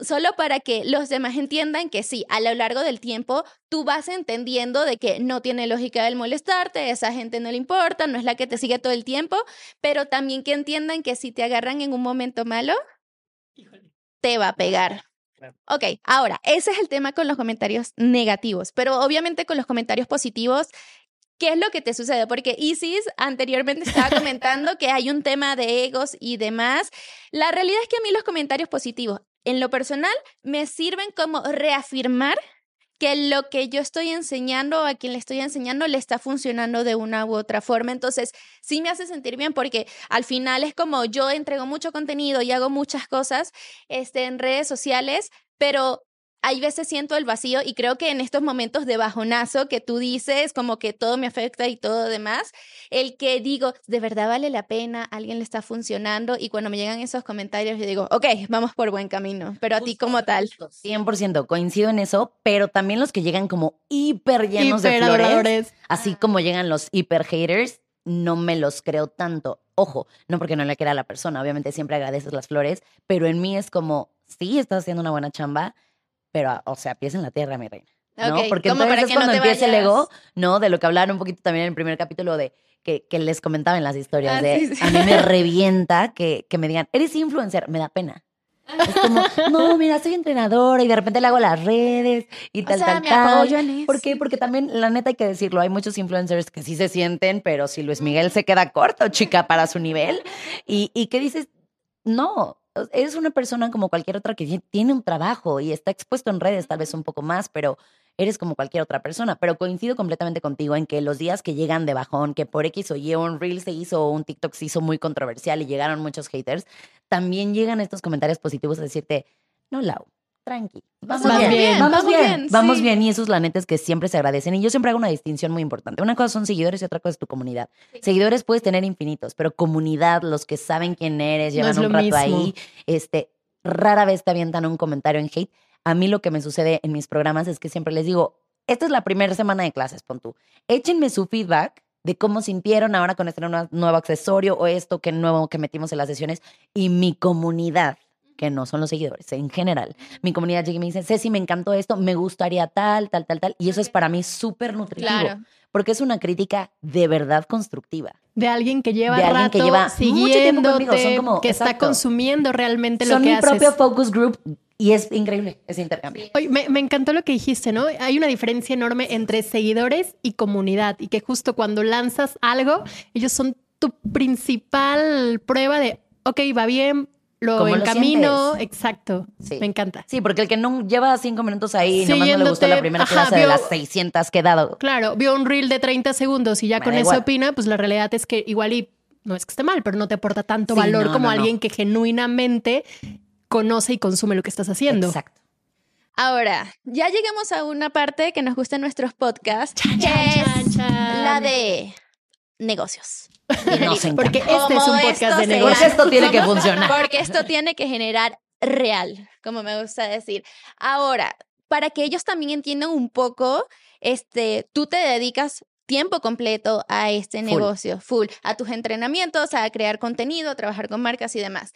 solo para que los demás entiendan que sí, a lo largo del tiempo tú vas entendiendo de que no tiene lógica el molestarte, esa gente no le importa, no es la que te sigue todo el tiempo, pero también que entiendan que si te agarran en un momento malo, te va a pegar. Ok, ahora, ese es el tema con los comentarios negativos, pero obviamente con los comentarios positivos ¿Qué es lo que te sucede? Porque Isis anteriormente estaba comentando que hay un tema de egos y demás. La realidad es que a mí los comentarios positivos, en lo personal, me sirven como reafirmar que lo que yo estoy enseñando a quien le estoy enseñando le está funcionando de una u otra forma. Entonces, sí me hace sentir bien porque al final es como yo entrego mucho contenido y hago muchas cosas este, en redes sociales, pero hay veces siento el vacío y creo que en estos momentos de bajonazo que tú dices, como que todo me afecta y todo demás, el que digo, de verdad vale la pena, alguien le está funcionando y cuando me llegan esos comentarios yo digo, ok, vamos por buen camino, pero a ti como tal. 100% coincido en eso, pero también los que llegan como hiper llenos de flores, así como llegan los hiper haters, no me los creo tanto. Ojo, no porque no le quiera a la persona, obviamente siempre agradeces las flores, pero en mí es como, sí, estás haciendo una buena chamba, pero, o sea, pies en la tierra, mi reina. ¿no? Porque entonces es cuando empieza el ego, ¿no? De lo que hablaron un poquito también en el primer capítulo de que, que les comentaba en las historias ah, de a mí me revienta que, que me digan, eres influencer, me da pena. Es como, no, mira, soy entrenadora y de repente le hago las redes y tal, tal, tal. ¿Por qué? Porque también, la neta hay que decirlo, hay muchos influencers que sí se sienten, pero si Luis Miguel se queda corto, chica, para su nivel, y, y que dices, no, eres una persona como cualquier otra que tiene un trabajo y está expuesto en redes tal vez un poco más, pero eres como cualquier otra persona. Pero coincido completamente contigo en que los días que llegan de bajón, que por X o Y un Reel se hizo o un TikTok se hizo muy controversial y llegaron muchos haters, también llegan estos comentarios positivos a decirte, no, Lau, tranqui. Vamos, bien, vamos, bien, vamos bien. Y esos la neta es que siempre se agradecen. Y yo siempre hago una distinción muy importante. Una cosa son seguidores y otra cosa es tu comunidad. Seguidores puedes tener infinitos, pero comunidad, los que saben quién eres, llevan un rato ahí, este, rara vez te avientan un comentario en hate. A mí lo que me sucede en mis programas es que siempre les digo, esta es la primera semana de clases, pon tú. Échenme su feedback de cómo sintieron ahora con este nuevo accesorio o esto que nuevo que metimos en las sesiones y mi comunidad que no son los seguidores, en general. Mi comunidad llega y me dice, Ceci, me encantó esto, me gustaría tal, tal, tal, tal. Y eso es para mí súper nutritivo. Porque es una crítica de verdad constructiva. De alguien que lleva de alguien que lleva mucho tiempo conmigo. Son como, que está consumiendo realmente lo que haces. Son mi propio focus group y es increíble ese intercambio. me, me, encantó lo que dijiste, ¿no? Hay una diferencia enorme entre seguidores y comunidad y que justo cuando lanzas algo, ellos son tu principal prueba de, ok, va bien, lo encamino, exacto. Me encanta. Sí, porque el que no lleva cinco minutos ahí, nomás no le gustó la primera clase de las 600 que he dado. Claro, vio un reel de 30 segundos y ya con eso opina, pues la realidad es que igual y no es que esté mal, pero no te aporta tanto valor como alguien que genuinamente conoce y consume lo que estás haciendo. Exacto. Ahora, ya llegamos a una parte que nos gusta en nuestros podcasts, es la de negocios. porque este es un podcast de negocios. Porque esto tiene que funcionar. Porque esto tiene que generar real, como me gusta decir. Ahora, para que ellos también entiendan un poco, este, tú te dedicas tiempo completo a este negocio, full, a tus entrenamientos, a crear contenido, a trabajar con marcas y demás.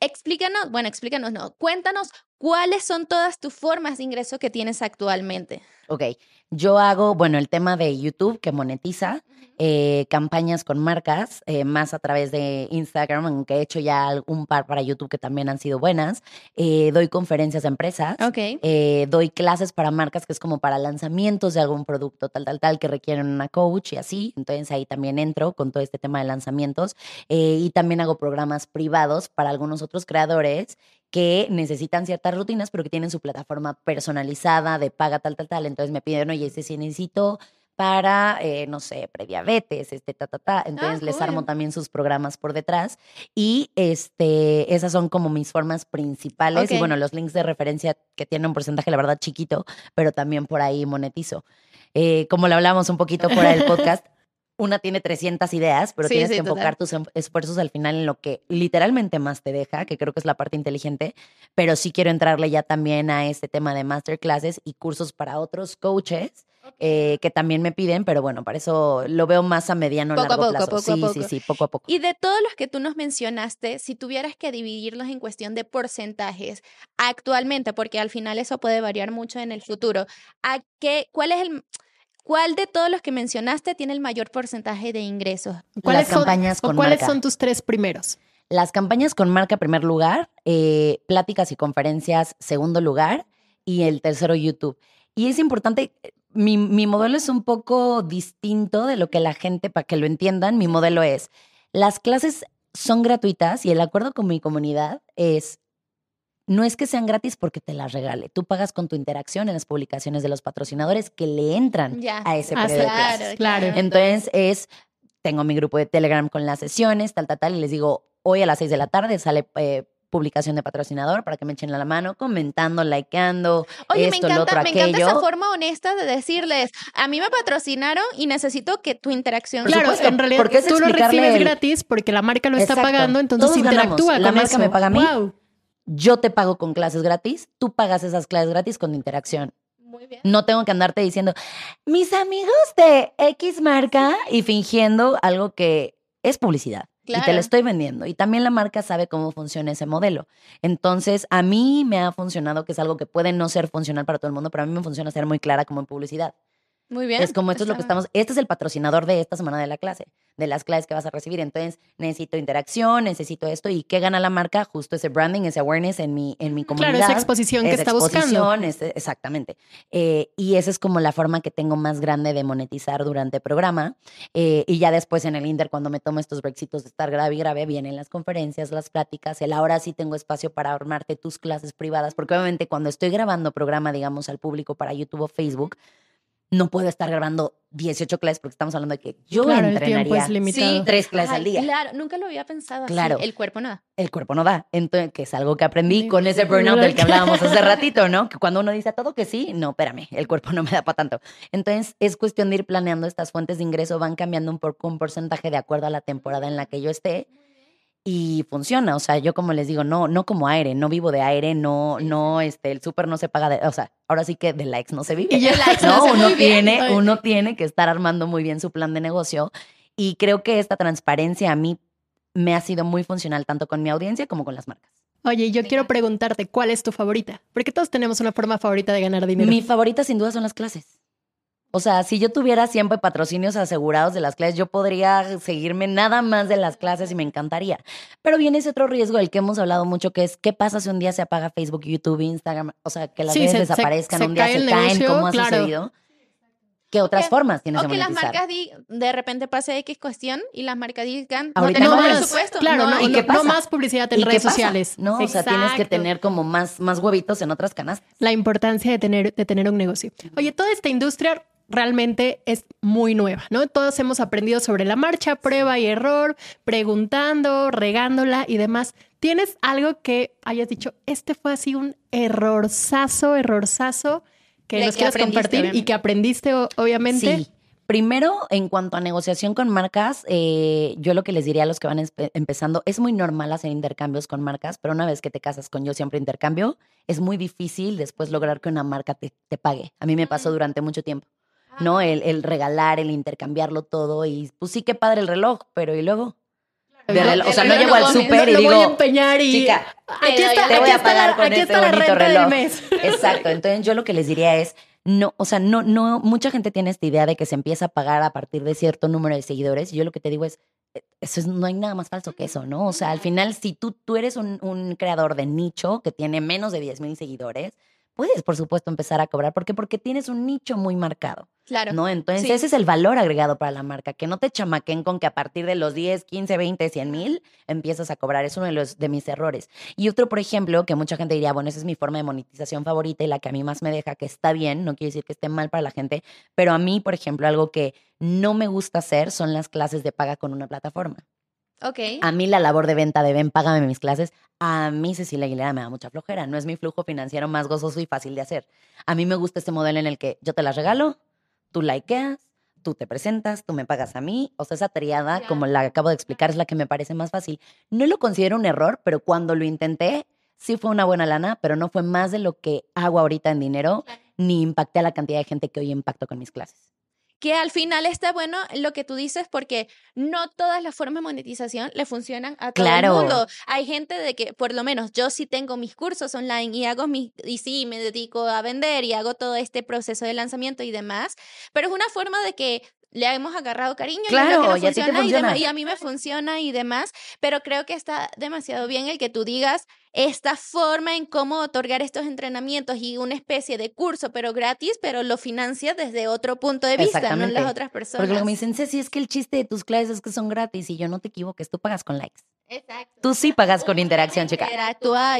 Explícanos, bueno, explícanos, no, cuéntanos cuáles son todas tus formas de ingreso que tienes actualmente. Ok, yo hago, bueno, el tema de YouTube que monetiza, eh, campañas con marcas, eh, más a través de Instagram, aunque he hecho ya un par para YouTube que también han sido buenas. Eh, doy conferencias a empresas. Ok. doy clases para marcas que es como para lanzamientos de algún producto, tal, tal, tal, que requieren una coach y así. Entonces ahí también entro con todo este tema de lanzamientos. y también hago programas privados para algunos otros creadores que necesitan ciertas rutinas, pero que tienen su plataforma personalizada de paga tal, tal, tal. Entonces me piden, oye, si necesito para, eh, no sé, prediabetes, este, ta, ta, ta. Entonces les armo también sus programas por detrás. Y este, esas son como mis formas principales. Y bueno, los links de referencia que tienen un porcentaje, la verdad, chiquito, pero también por ahí monetizo. Eh, como lo hablamos un poquito fuera del podcast, una tiene 300 ideas, pero tienes que enfocar tus em, esfuerzos al final en lo que literalmente más te deja, que creo que es la parte inteligente, pero sí quiero entrarle ya también a este tema de masterclasses y cursos para otros coaches. Eh, que también me piden, pero bueno, para eso lo veo más a mediano poco largo a poco, plazo. sí, poco. sí, sí, poco a poco. Y de todos los que tú nos mencionaste, si tuvieras que dividirlos en cuestión de porcentajes actualmente, porque al final eso puede variar mucho en el futuro, ¿a qué, ¿cuál es el ¿Cuál de todos los que mencionaste tiene el mayor porcentaje de ingresos? ¿Cuáles son, campañas con ¿Cuáles son tus tres primeros? Las campañas con marca, primer lugar, eh, pláticas y conferencias, segundo lugar, y el tercero, YouTube. Y es importante, mi, mi modelo es un poco distinto de lo que la gente, para que lo entiendan, mi modelo es, las clases son gratuitas y el acuerdo con mi comunidad es no es que sean gratis porque te las regale. Tú pagas con tu interacción en las publicaciones de los patrocinadores que le entran a ese ah, periodo claro, Entonces es, tengo mi grupo de Telegram con las sesiones, tal, tal, tal, y les digo, hoy a las seis de la tarde sale eh, publicación de patrocinador para que me echen la mano, comentando, likeando. Oye, esto, me encanta, otro, me encanta esa forma honesta de decirles, a mí me patrocinaron y necesito que tu interacción. Claro, en realidad tú lo recibes gratis porque la marca lo está pagando, entonces interactúa la marca me paga a mí yo te pago con clases gratis, tú pagas esas clases gratis con interacción. Muy bien. No tengo que andarte diciendo, mis amigos de X marca y fingiendo algo que es publicidad. Y te lo estoy vendiendo. Y también la marca sabe cómo funciona ese modelo. Entonces, a mí me ha funcionado, que es algo que puede no ser funcional para todo el mundo, pero a mí me funciona ser muy clara como en publicidad. Muy bien. Es como esto es lo que estamos, este es el patrocinador de esta semana de la clase, de las clases que vas a recibir. Entonces, necesito interacción, necesito esto. ¿Y qué gana la marca? Justo ese branding, ese awareness en mi, en mi comunidad. Claro, esa exposición que está buscando. exactamente. Eh, y esa es como la forma que tengo más grande de monetizar durante el programa. Eh, y ya después en el Inter, cuando me tomo estos brexitos de estar grave y grave, vienen las conferencias, las pláticas. El ahora sí tengo espacio para armarte tus clases privadas, porque obviamente cuando estoy grabando programa, digamos, al público para YouTube o Facebook, no puedo estar grabando 18 clases porque estamos hablando de que yo claro, entrenaría el limitado. tres clases al día. Claro, nunca lo había pensado claro. así. El cuerpo no da. El cuerpo no da. Entonces, que es algo que aprendí con ese burnout del que hablábamos hace ratito, ¿no? Que cuando uno dice a todo que sí, no, espérame, el cuerpo no me da para tanto. Entonces, es cuestión de ir planeando estas fuentes de ingreso, van cambiando un, poco un porcentaje de acuerdo a la temporada en la que yo esté y funciona. O sea, yo como les digo, no, no como aire, no vivo de aire, no, no, este, el súper no se paga de, o sea, ahora sí que de likes no se vive. Y likes no, no uno tiene, uno tiene que estar armando muy bien su plan de negocio. Y creo que esta transparencia a mí me ha sido muy funcional tanto con mi audiencia como con las marcas. Oye, yo quiero preguntarte, ¿cuál es tu favorita? Porque todos tenemos una forma favorita de ganar dinero. Mi favorita sin duda son las clases. O sea, si yo tuviera siempre patrocinios asegurados de las clases, yo podría seguirme nada más de las clases y me encantaría. Pero viene ese otro riesgo del que hemos hablado mucho, que es qué pasa si un día se apaga Facebook, YouTube, Instagram, o sea, que las redes desaparezcan, un día se caen, ¿cómo ha sucedido? ¿Qué otras formas tienes o que las marcas de repente pase X cuestión y las marcas digan, no tenemos presupuesto. Claro, no, ¿y qué pasa? no más publicidad en redes sociales. No, o sea, tienes que tener como más, más huevitos en otras canastas. La importancia de tener, de tener un negocio. Oye, toda esta industria realmente es muy nueva, ¿no? Todos hemos aprendido sobre la marcha, prueba y error, preguntando, regándola y demás. ¿Tienes algo que hayas dicho, este fue así un errorzazo, errorzazo, que nos quieras compartir y que aprendiste, obviamente? Sí. Primero, en cuanto a negociación con marcas, eh, yo lo que les diría a los que van empezando, es muy normal hacer intercambios con marcas, pero una vez que te casas con yo siempre intercambio, es muy difícil después lograr que una marca te, te pague. A mí me pasó durante mucho tiempo. ¿No? El, el, regalar, el intercambiarlo todo y pues sí que padre el reloj, pero ¿y luego? o sea, no llego al súper y digo, voy a empeñar y chica, aquí está, te voy a pagar con este bonito reloj. Exacto, entonces yo lo que les diría es, no, o sea, no, no, mucha gente tiene esta idea de que se empieza a pagar a partir de cierto número de seguidores. Y yo lo que te digo es, eh, eso es, no hay nada más falso que eso, ¿no? O sea, al final, si tú, tú eres un, un creador de nicho que tiene menos de 10 mil seguidores, puedes, por supuesto, empezar a cobrar. ¿Por qué? Porque tienes un nicho muy marcado. Claro. ¿No? Entonces, ese es el valor agregado para la marca, que no te chamaquen con que a partir de los 10, 15, 20, 100 mil empiezas a cobrar. Es uno de, los, de mis errores. Y otro, por ejemplo, que mucha gente diría, bueno, esa es mi forma de monetización favorita y la que a mí más me deja, que está bien, no quiere decir que esté mal para la gente, pero a mí, por ejemplo, algo que no me gusta hacer son las clases de paga con una plataforma. Ok. A mí la labor de venta de ven, págame mis clases, a mí Cecilia Aguilera me da mucha flojera. No es mi flujo financiero más gozoso y fácil de hacer. A mí me gusta este modelo en el que yo te las regalo, tú likeas, tú te presentas, tú me pagas a mí. O sea, esa triada, como la acabo de explicar, es la que me parece más fácil. No lo considero un error, pero cuando lo intenté, sí fue una buena lana, pero no fue más de lo que hago ahorita en dinero, ni impacté a la cantidad de gente que hoy impacto con mis clases que al final está bueno lo que tú dices porque no todas las formas de monetización le funcionan a todo el mundo. Hay gente de que, por lo menos yo sí tengo mis cursos online y hago mis, y sí, me dedico a vender y hago todo este proceso de lanzamiento y demás, pero es una forma de que le hemos agarrado cariño claro, y, y, a mí me funciona y demás, pero creo que está demasiado bien el que tú digas esta forma en cómo otorgar estos entrenamientos y una especie de curso, pero gratis, pero lo financia desde otro punto de vista, no las otras personas. Porque lo que me dicen, si es que el chiste de tus clases es que son gratis y yo no te equivoques, tú pagas con likes. Exacto. Tú sí pagas con interacción, chica.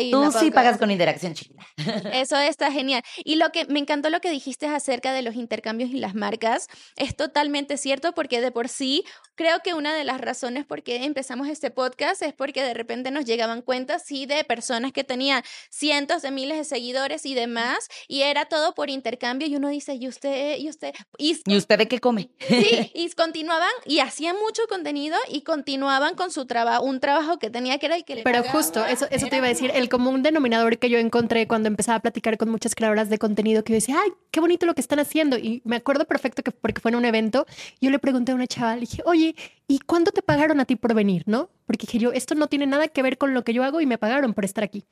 y Tú sí pagas con interacción, chica. Eso está genial. Y lo que me encantó lo que dijiste acerca de los intercambios y las marcas, es totalmente cierto porque de por sí creo que una de las razones por qué empezamos este podcast es porque de repente nos llegaban cuentas sí de personas que tenían cientos de miles de seguidores y demás y era todo por intercambio y uno dice, "¿Y usted y usted y, usted de qué come?" Sí, y continuaban y hacían mucho contenido y continuaban con su trabajo, un trabajo que tenía que era el que le Pero justo, eso, eso te iba a decir, el común denominador que yo encontré cuando empezaba a platicar con muchas creadoras de contenido que yo decía, ay, qué bonito lo que están haciendo. Y me acuerdo perfecto que porque fue en un evento, yo le pregunté a una chaval, dije, oye, ¿y cuánto te pagaron a ti por venir? ¿No? Porque dije yo, esto no tiene nada que ver con lo que yo hago y me pagaron por estar aquí.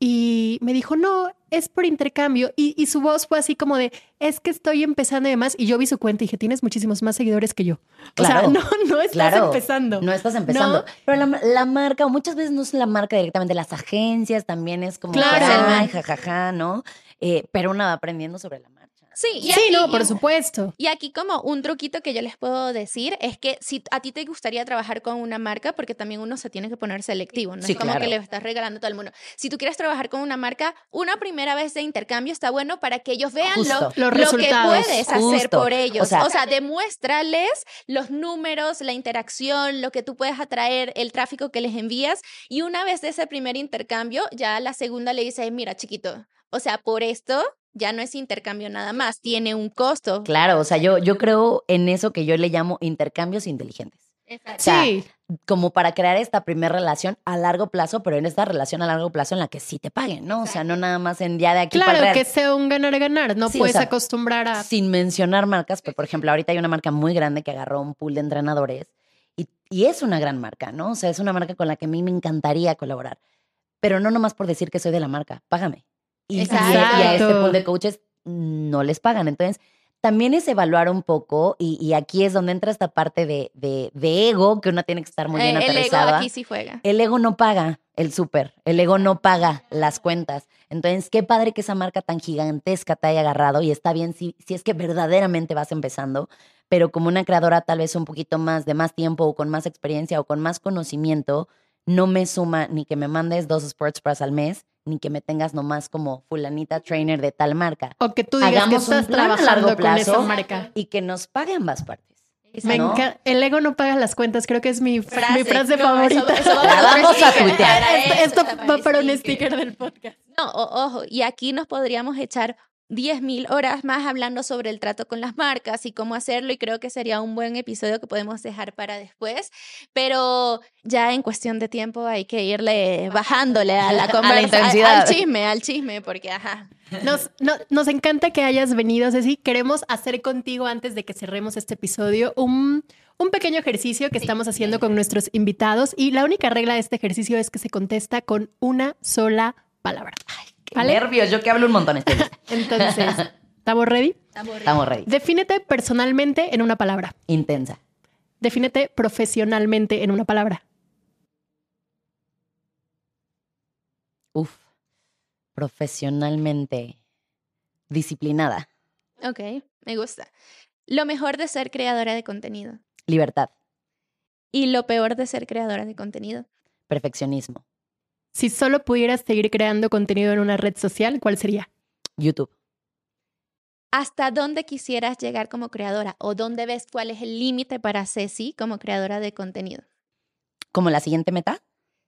Y me dijo, no, es por intercambio. Y, su voz fue así como de, es que estoy empezando y demás. Y yo vi su cuenta y dije, tienes muchísimos más seguidores que yo. Claro, o sea, no, no estás empezando. No estás empezando. Pero la, marca, o muchas veces no es la marca directamente, las agencias también es como, claro. jajaja, ¿no? Eh, pero una va aprendiendo sobre la marca. Sí, sí, no, por supuesto. Y aquí como un truquito que yo les puedo decir es que si a ti te gustaría trabajar con una marca, porque también uno se tiene que poner selectivo, no es como que le estás regalando a todo el mundo. Si tú quieres trabajar con una marca, una primera vez de intercambio está bueno para que ellos vean lo, lo, que puedes hacer por ellos. O sea, demuéstrales los números, la interacción, lo que tú puedes atraer, el tráfico que les envías. Y una vez de ese primer intercambio, ya la segunda le dice, mira, chiquito, o sea, por esto ya no es intercambio nada más, tiene un costo. Claro, o sea, yo, yo creo en eso que yo le llamo intercambios inteligentes. Exacto. sí. Como para crear esta primera relación a largo plazo, pero en esta relación a largo plazo en la que sí te paguen, ¿no? O sea, no nada más en día de aquí claro, para que sea un ganar-ganar, no puedes acostumbrar a... Sin mencionar marcas, pero por ejemplo, ahorita hay una marca muy grande que agarró un pool de entrenadores y, y es una gran marca, ¿no? O sea, es una marca con la que a mí me encantaría colaborar. Pero no nomás por decir que soy de la marca, págame. Y, a este pool de coaches no les pagan. Entonces, también es evaluar un poco, y, aquí es donde entra esta parte de, de, ego, que uno tiene que estar muy bien eh, el ego aquí sí juega. El ego no paga el súper, el ego no paga las cuentas. Entonces, qué padre que esa marca tan gigantesca te haya agarrado, y está bien si, si es que verdaderamente vas empezando, pero como una creadora tal vez un poquito más de más tiempo, o con más experiencia, o con más conocimiento, no me suma ni que me mandes dos Sports Bras al mes, ni que me tengas nomás como fulanita trainer de tal marca. O que tú digas Hagamos que estás trabajando a largo plazo con esa marca. Y que nos pague ambas partes. El ego no paga las cuentas, creo que es mi frase, mi frase favorita. vamos a tuitear. Esto, va para un sticker del podcast. No, ojo, y aquí nos podríamos echar 10.000 horas más hablando sobre el trato con las marcas y cómo hacerlo y creo que sería un buen episodio que podemos dejar para después, pero ya en cuestión de tiempo hay que irle bajándole a la conversación, al chisme, al chisme, porque ajá. Nos, nos encanta que hayas venido, Ceci. Queremos hacer contigo antes de que cerremos este episodio un, un pequeño ejercicio que estamos haciendo con nuestros invitados y la única regla de este ejercicio es que se contesta con una sola palabra. ¿Vale? nervios, yo que hablo un montón. Este Entonces, ¿Estamos ready? Estamos ready. Defínete personalmente en una palabra. Intensa. Defínete profesionalmente en una palabra. Uf. Profesionalmente. Disciplinada. Ok, me gusta. Lo mejor de ser creadora de contenido. Libertad. Y lo peor de ser creadora de contenido. Perfeccionismo. Si solo pudieras seguir creando contenido en una red social, ¿cuál sería? YouTube. ¿Hasta dónde quisieras llegar como creadora? ¿O dónde ves cuál es el límite para Ceci como creadora de contenido? ¿Como la siguiente meta?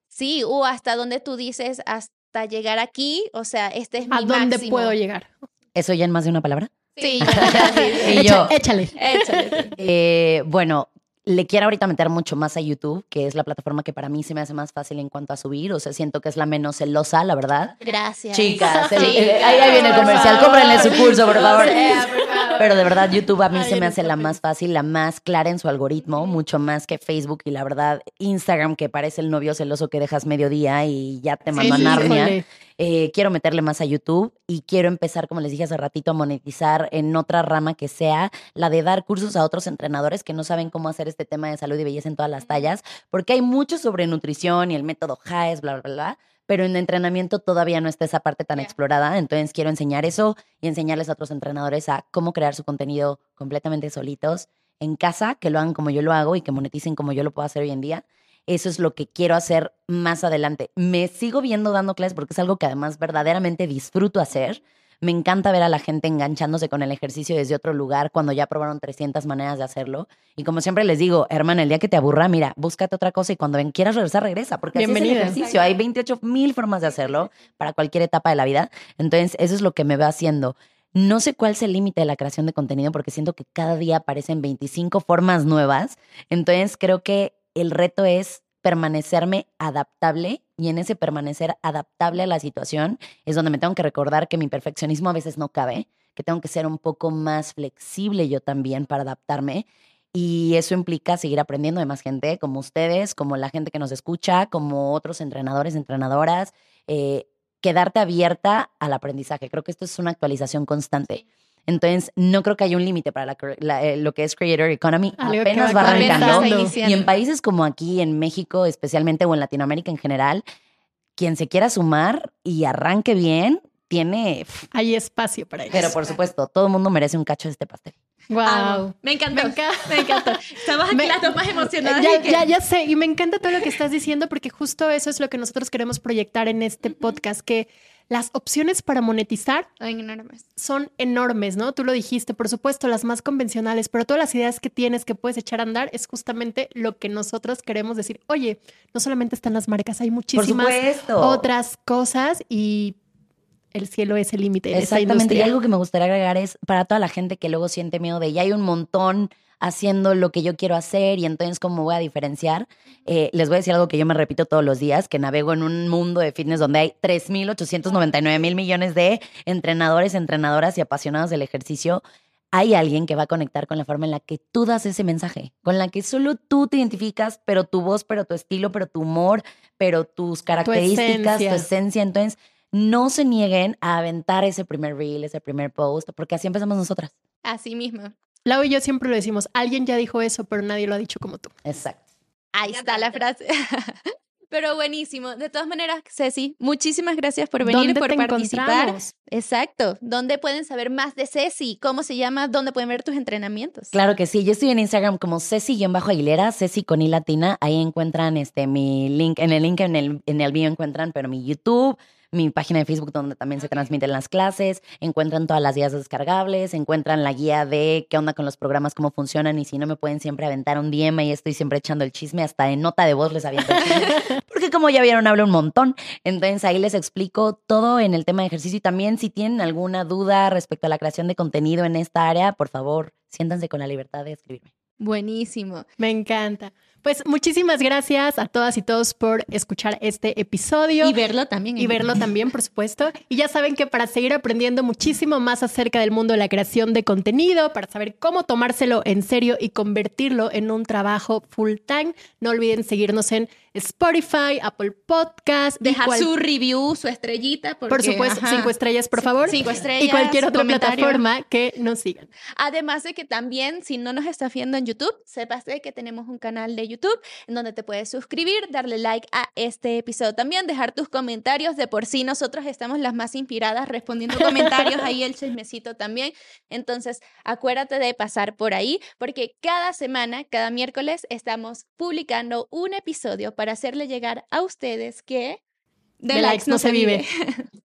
Sí, o hasta dónde tú dices hasta llegar aquí, o sea, este es mi ¿A dónde máximo. puedo llegar? ¿Eso ya en más de una palabra? Sí. Y yo, Échale. Échale. eh, bueno, le quiero ahorita meter mucho más a YouTube, que es la plataforma que para mí se me hace más fácil en cuanto a subir. O sea, siento que es la menos celosa, la verdad. Gracias. Chicas, el- eh, ahí, viene el comercial. Cómprenle su curso, por favor. Pero de verdad, YouTube a mí se me hace la más fácil, la más clara en su algoritmo, mucho más que Facebook y la verdad, Instagram, que parece el novio celoso que dejas mediodía y ya te mandó a Sí, Narnia. híjole. Eh, quiero meterle más a YouTube y quiero empezar, como les dije hace ratito, a monetizar en otra rama que sea la de dar cursos a otros entrenadores que no saben cómo hacer este tema de salud y belleza en todas las tallas, porque hay mucho sobre nutrición y el método HAES, bla, bla, bla. Pero en entrenamiento todavía no está esa parte tan explorada, entonces quiero enseñar eso y enseñarles a otros entrenadores a cómo crear su contenido completamente solitos en casa, que lo hagan como yo lo hago y que moneticen como yo lo puedo hacer hoy en día. Eso es lo que quiero hacer más adelante. Me sigo viendo dando clases porque es algo que además verdaderamente disfruto hacer. Me encanta ver a la gente enganchándose con el ejercicio desde otro lugar cuando ya probaron 300 maneras de hacerlo. Y como siempre les digo, hermana, el día que te aburra, mira, búscate otra cosa y cuando ven- quieras regresar, regresa. Porque así es el Bienvenida. ejercicio. Hay 28 mil formas de hacerlo para cualquier etapa de la vida. Entonces, eso es lo que me veo haciendo. No sé cuál es el límite de la creación de contenido porque siento que cada día aparecen 25 formas nuevas. Entonces, creo que el reto es permanecerme adaptable y en ese permanecer adaptable a la situación es donde me tengo que recordar que mi perfeccionismo a veces no cabe, que tengo que ser un poco más flexible yo también para adaptarme y eso implica seguir aprendiendo de más gente como ustedes, como la gente que nos escucha, como otros entrenadores, entrenadoras, eh, quedarte abierta al aprendizaje. Creo que esto es una actualización constante. Entonces, no creo que haya un límite para la la- eh, lo que es Creator Economy. Algo Apenas va arrancando. Y en países como aquí, en México especialmente, o en Latinoamérica en general, quien se quiera sumar y arranque bien, tiene... Hay espacio para ellos. Pero por supuesto, todo el mundo merece un cacho de este pastel. Wow. Amo. Me encantó. Me encanta. Me encantó. Estamos aquí Me- las dos más emocionadas. Ya, que- ya, ya sé, y me encanta todo lo que estás diciendo porque justo eso es lo que nosotros queremos proyectar en este podcast, que las opciones para monetizar Ay, enormes. son enormes, ¿no? Tú lo dijiste, por supuesto, las más convencionales, pero todas las ideas que tienes que puedes echar a andar es justamente lo que nosotros queremos decir. Oye, no solamente están las marcas, hay muchísimas otras cosas y el cielo es el límite. Exactamente. Y algo que me gustaría agregar es para toda la gente que luego siente miedo de ya hay un montón haciendo lo que yo quiero hacer y entonces cómo voy a diferenciar. Eh, les voy a decir algo que yo me repito todos los días, que navego en un mundo de fitness donde hay 3.899 mil millones de entrenadores, entrenadoras y apasionados del ejercicio. Hay alguien que va a conectar con la forma en la que tú das ese mensaje, con la que solo tú te identificas, pero tu voz, pero tu estilo, pero tu humor, pero tus características, tu esencia. esencia. Entonces, no se nieguen a aventar ese primer reel, ese primer post, porque así empezamos nosotras. Así mismo. Lau y yo siempre lo decimos, alguien ya dijo eso, pero nadie lo ha dicho como tú. Exacto. Ahí está la frase. Pero buenísimo. De todas maneras, Ceci, muchísimas gracias por venir, ¿Dónde por te participar. Exacto. ¿Dónde pueden saber más de Ceci? ¿Cómo se llama? ¿Dónde pueden ver tus entrenamientos? Claro que sí. Yo estoy en Instagram como Ceci-Aguilera, Ceci con I latina. Ahí encuentran este mi link, en el link en el, en el bio encuentran, pero mi YouTube, mi página de Facebook donde también se transmiten las clases, encuentran todas las guías descargables, encuentran la guía de qué onda con los programas, cómo funcionan y si no me pueden siempre aventar un DM y estoy siempre echando el chisme, hasta en nota de voz les aviento el chisme, porque como ya vieron hablo un montón, entonces ahí les explico todo en el tema de ejercicio y también si tienen alguna duda respecto a la creación de contenido en esta área, por favor, siéntanse con la libertad de escribirme. Buenísimo. Me encanta. Pues muchísimas gracias a todas y todos por escuchar este episodio. Y verlo también. y verlo también, por supuesto. Y ya saben que para seguir aprendiendo muchísimo más acerca del mundo de la creación de contenido, para saber cómo tomárselo en serio y convertirlo en un trabajo full time, no olviden seguirnos en Spotify, Apple Podcast. Dejar su review, su estrellita. por supuesto, cinco estrellas, por favor. Cinco estrellas. Y cualquier otra plataforma que nos sigan. Además de que también, si no nos estás viendo en YouTube, sepas que tenemos un canal de YouTube en donde te puedes suscribir, darle like a este episodio también, dejar tus comentarios. De por sí, nosotros estamos las más inspiradas respondiendo comentarios, ahí el chismecito también. Entonces, acuérdate de pasar por ahí, porque cada semana, cada miércoles, estamos publicando un episodio para hacerle llegar a ustedes que de, likes, no, se vive.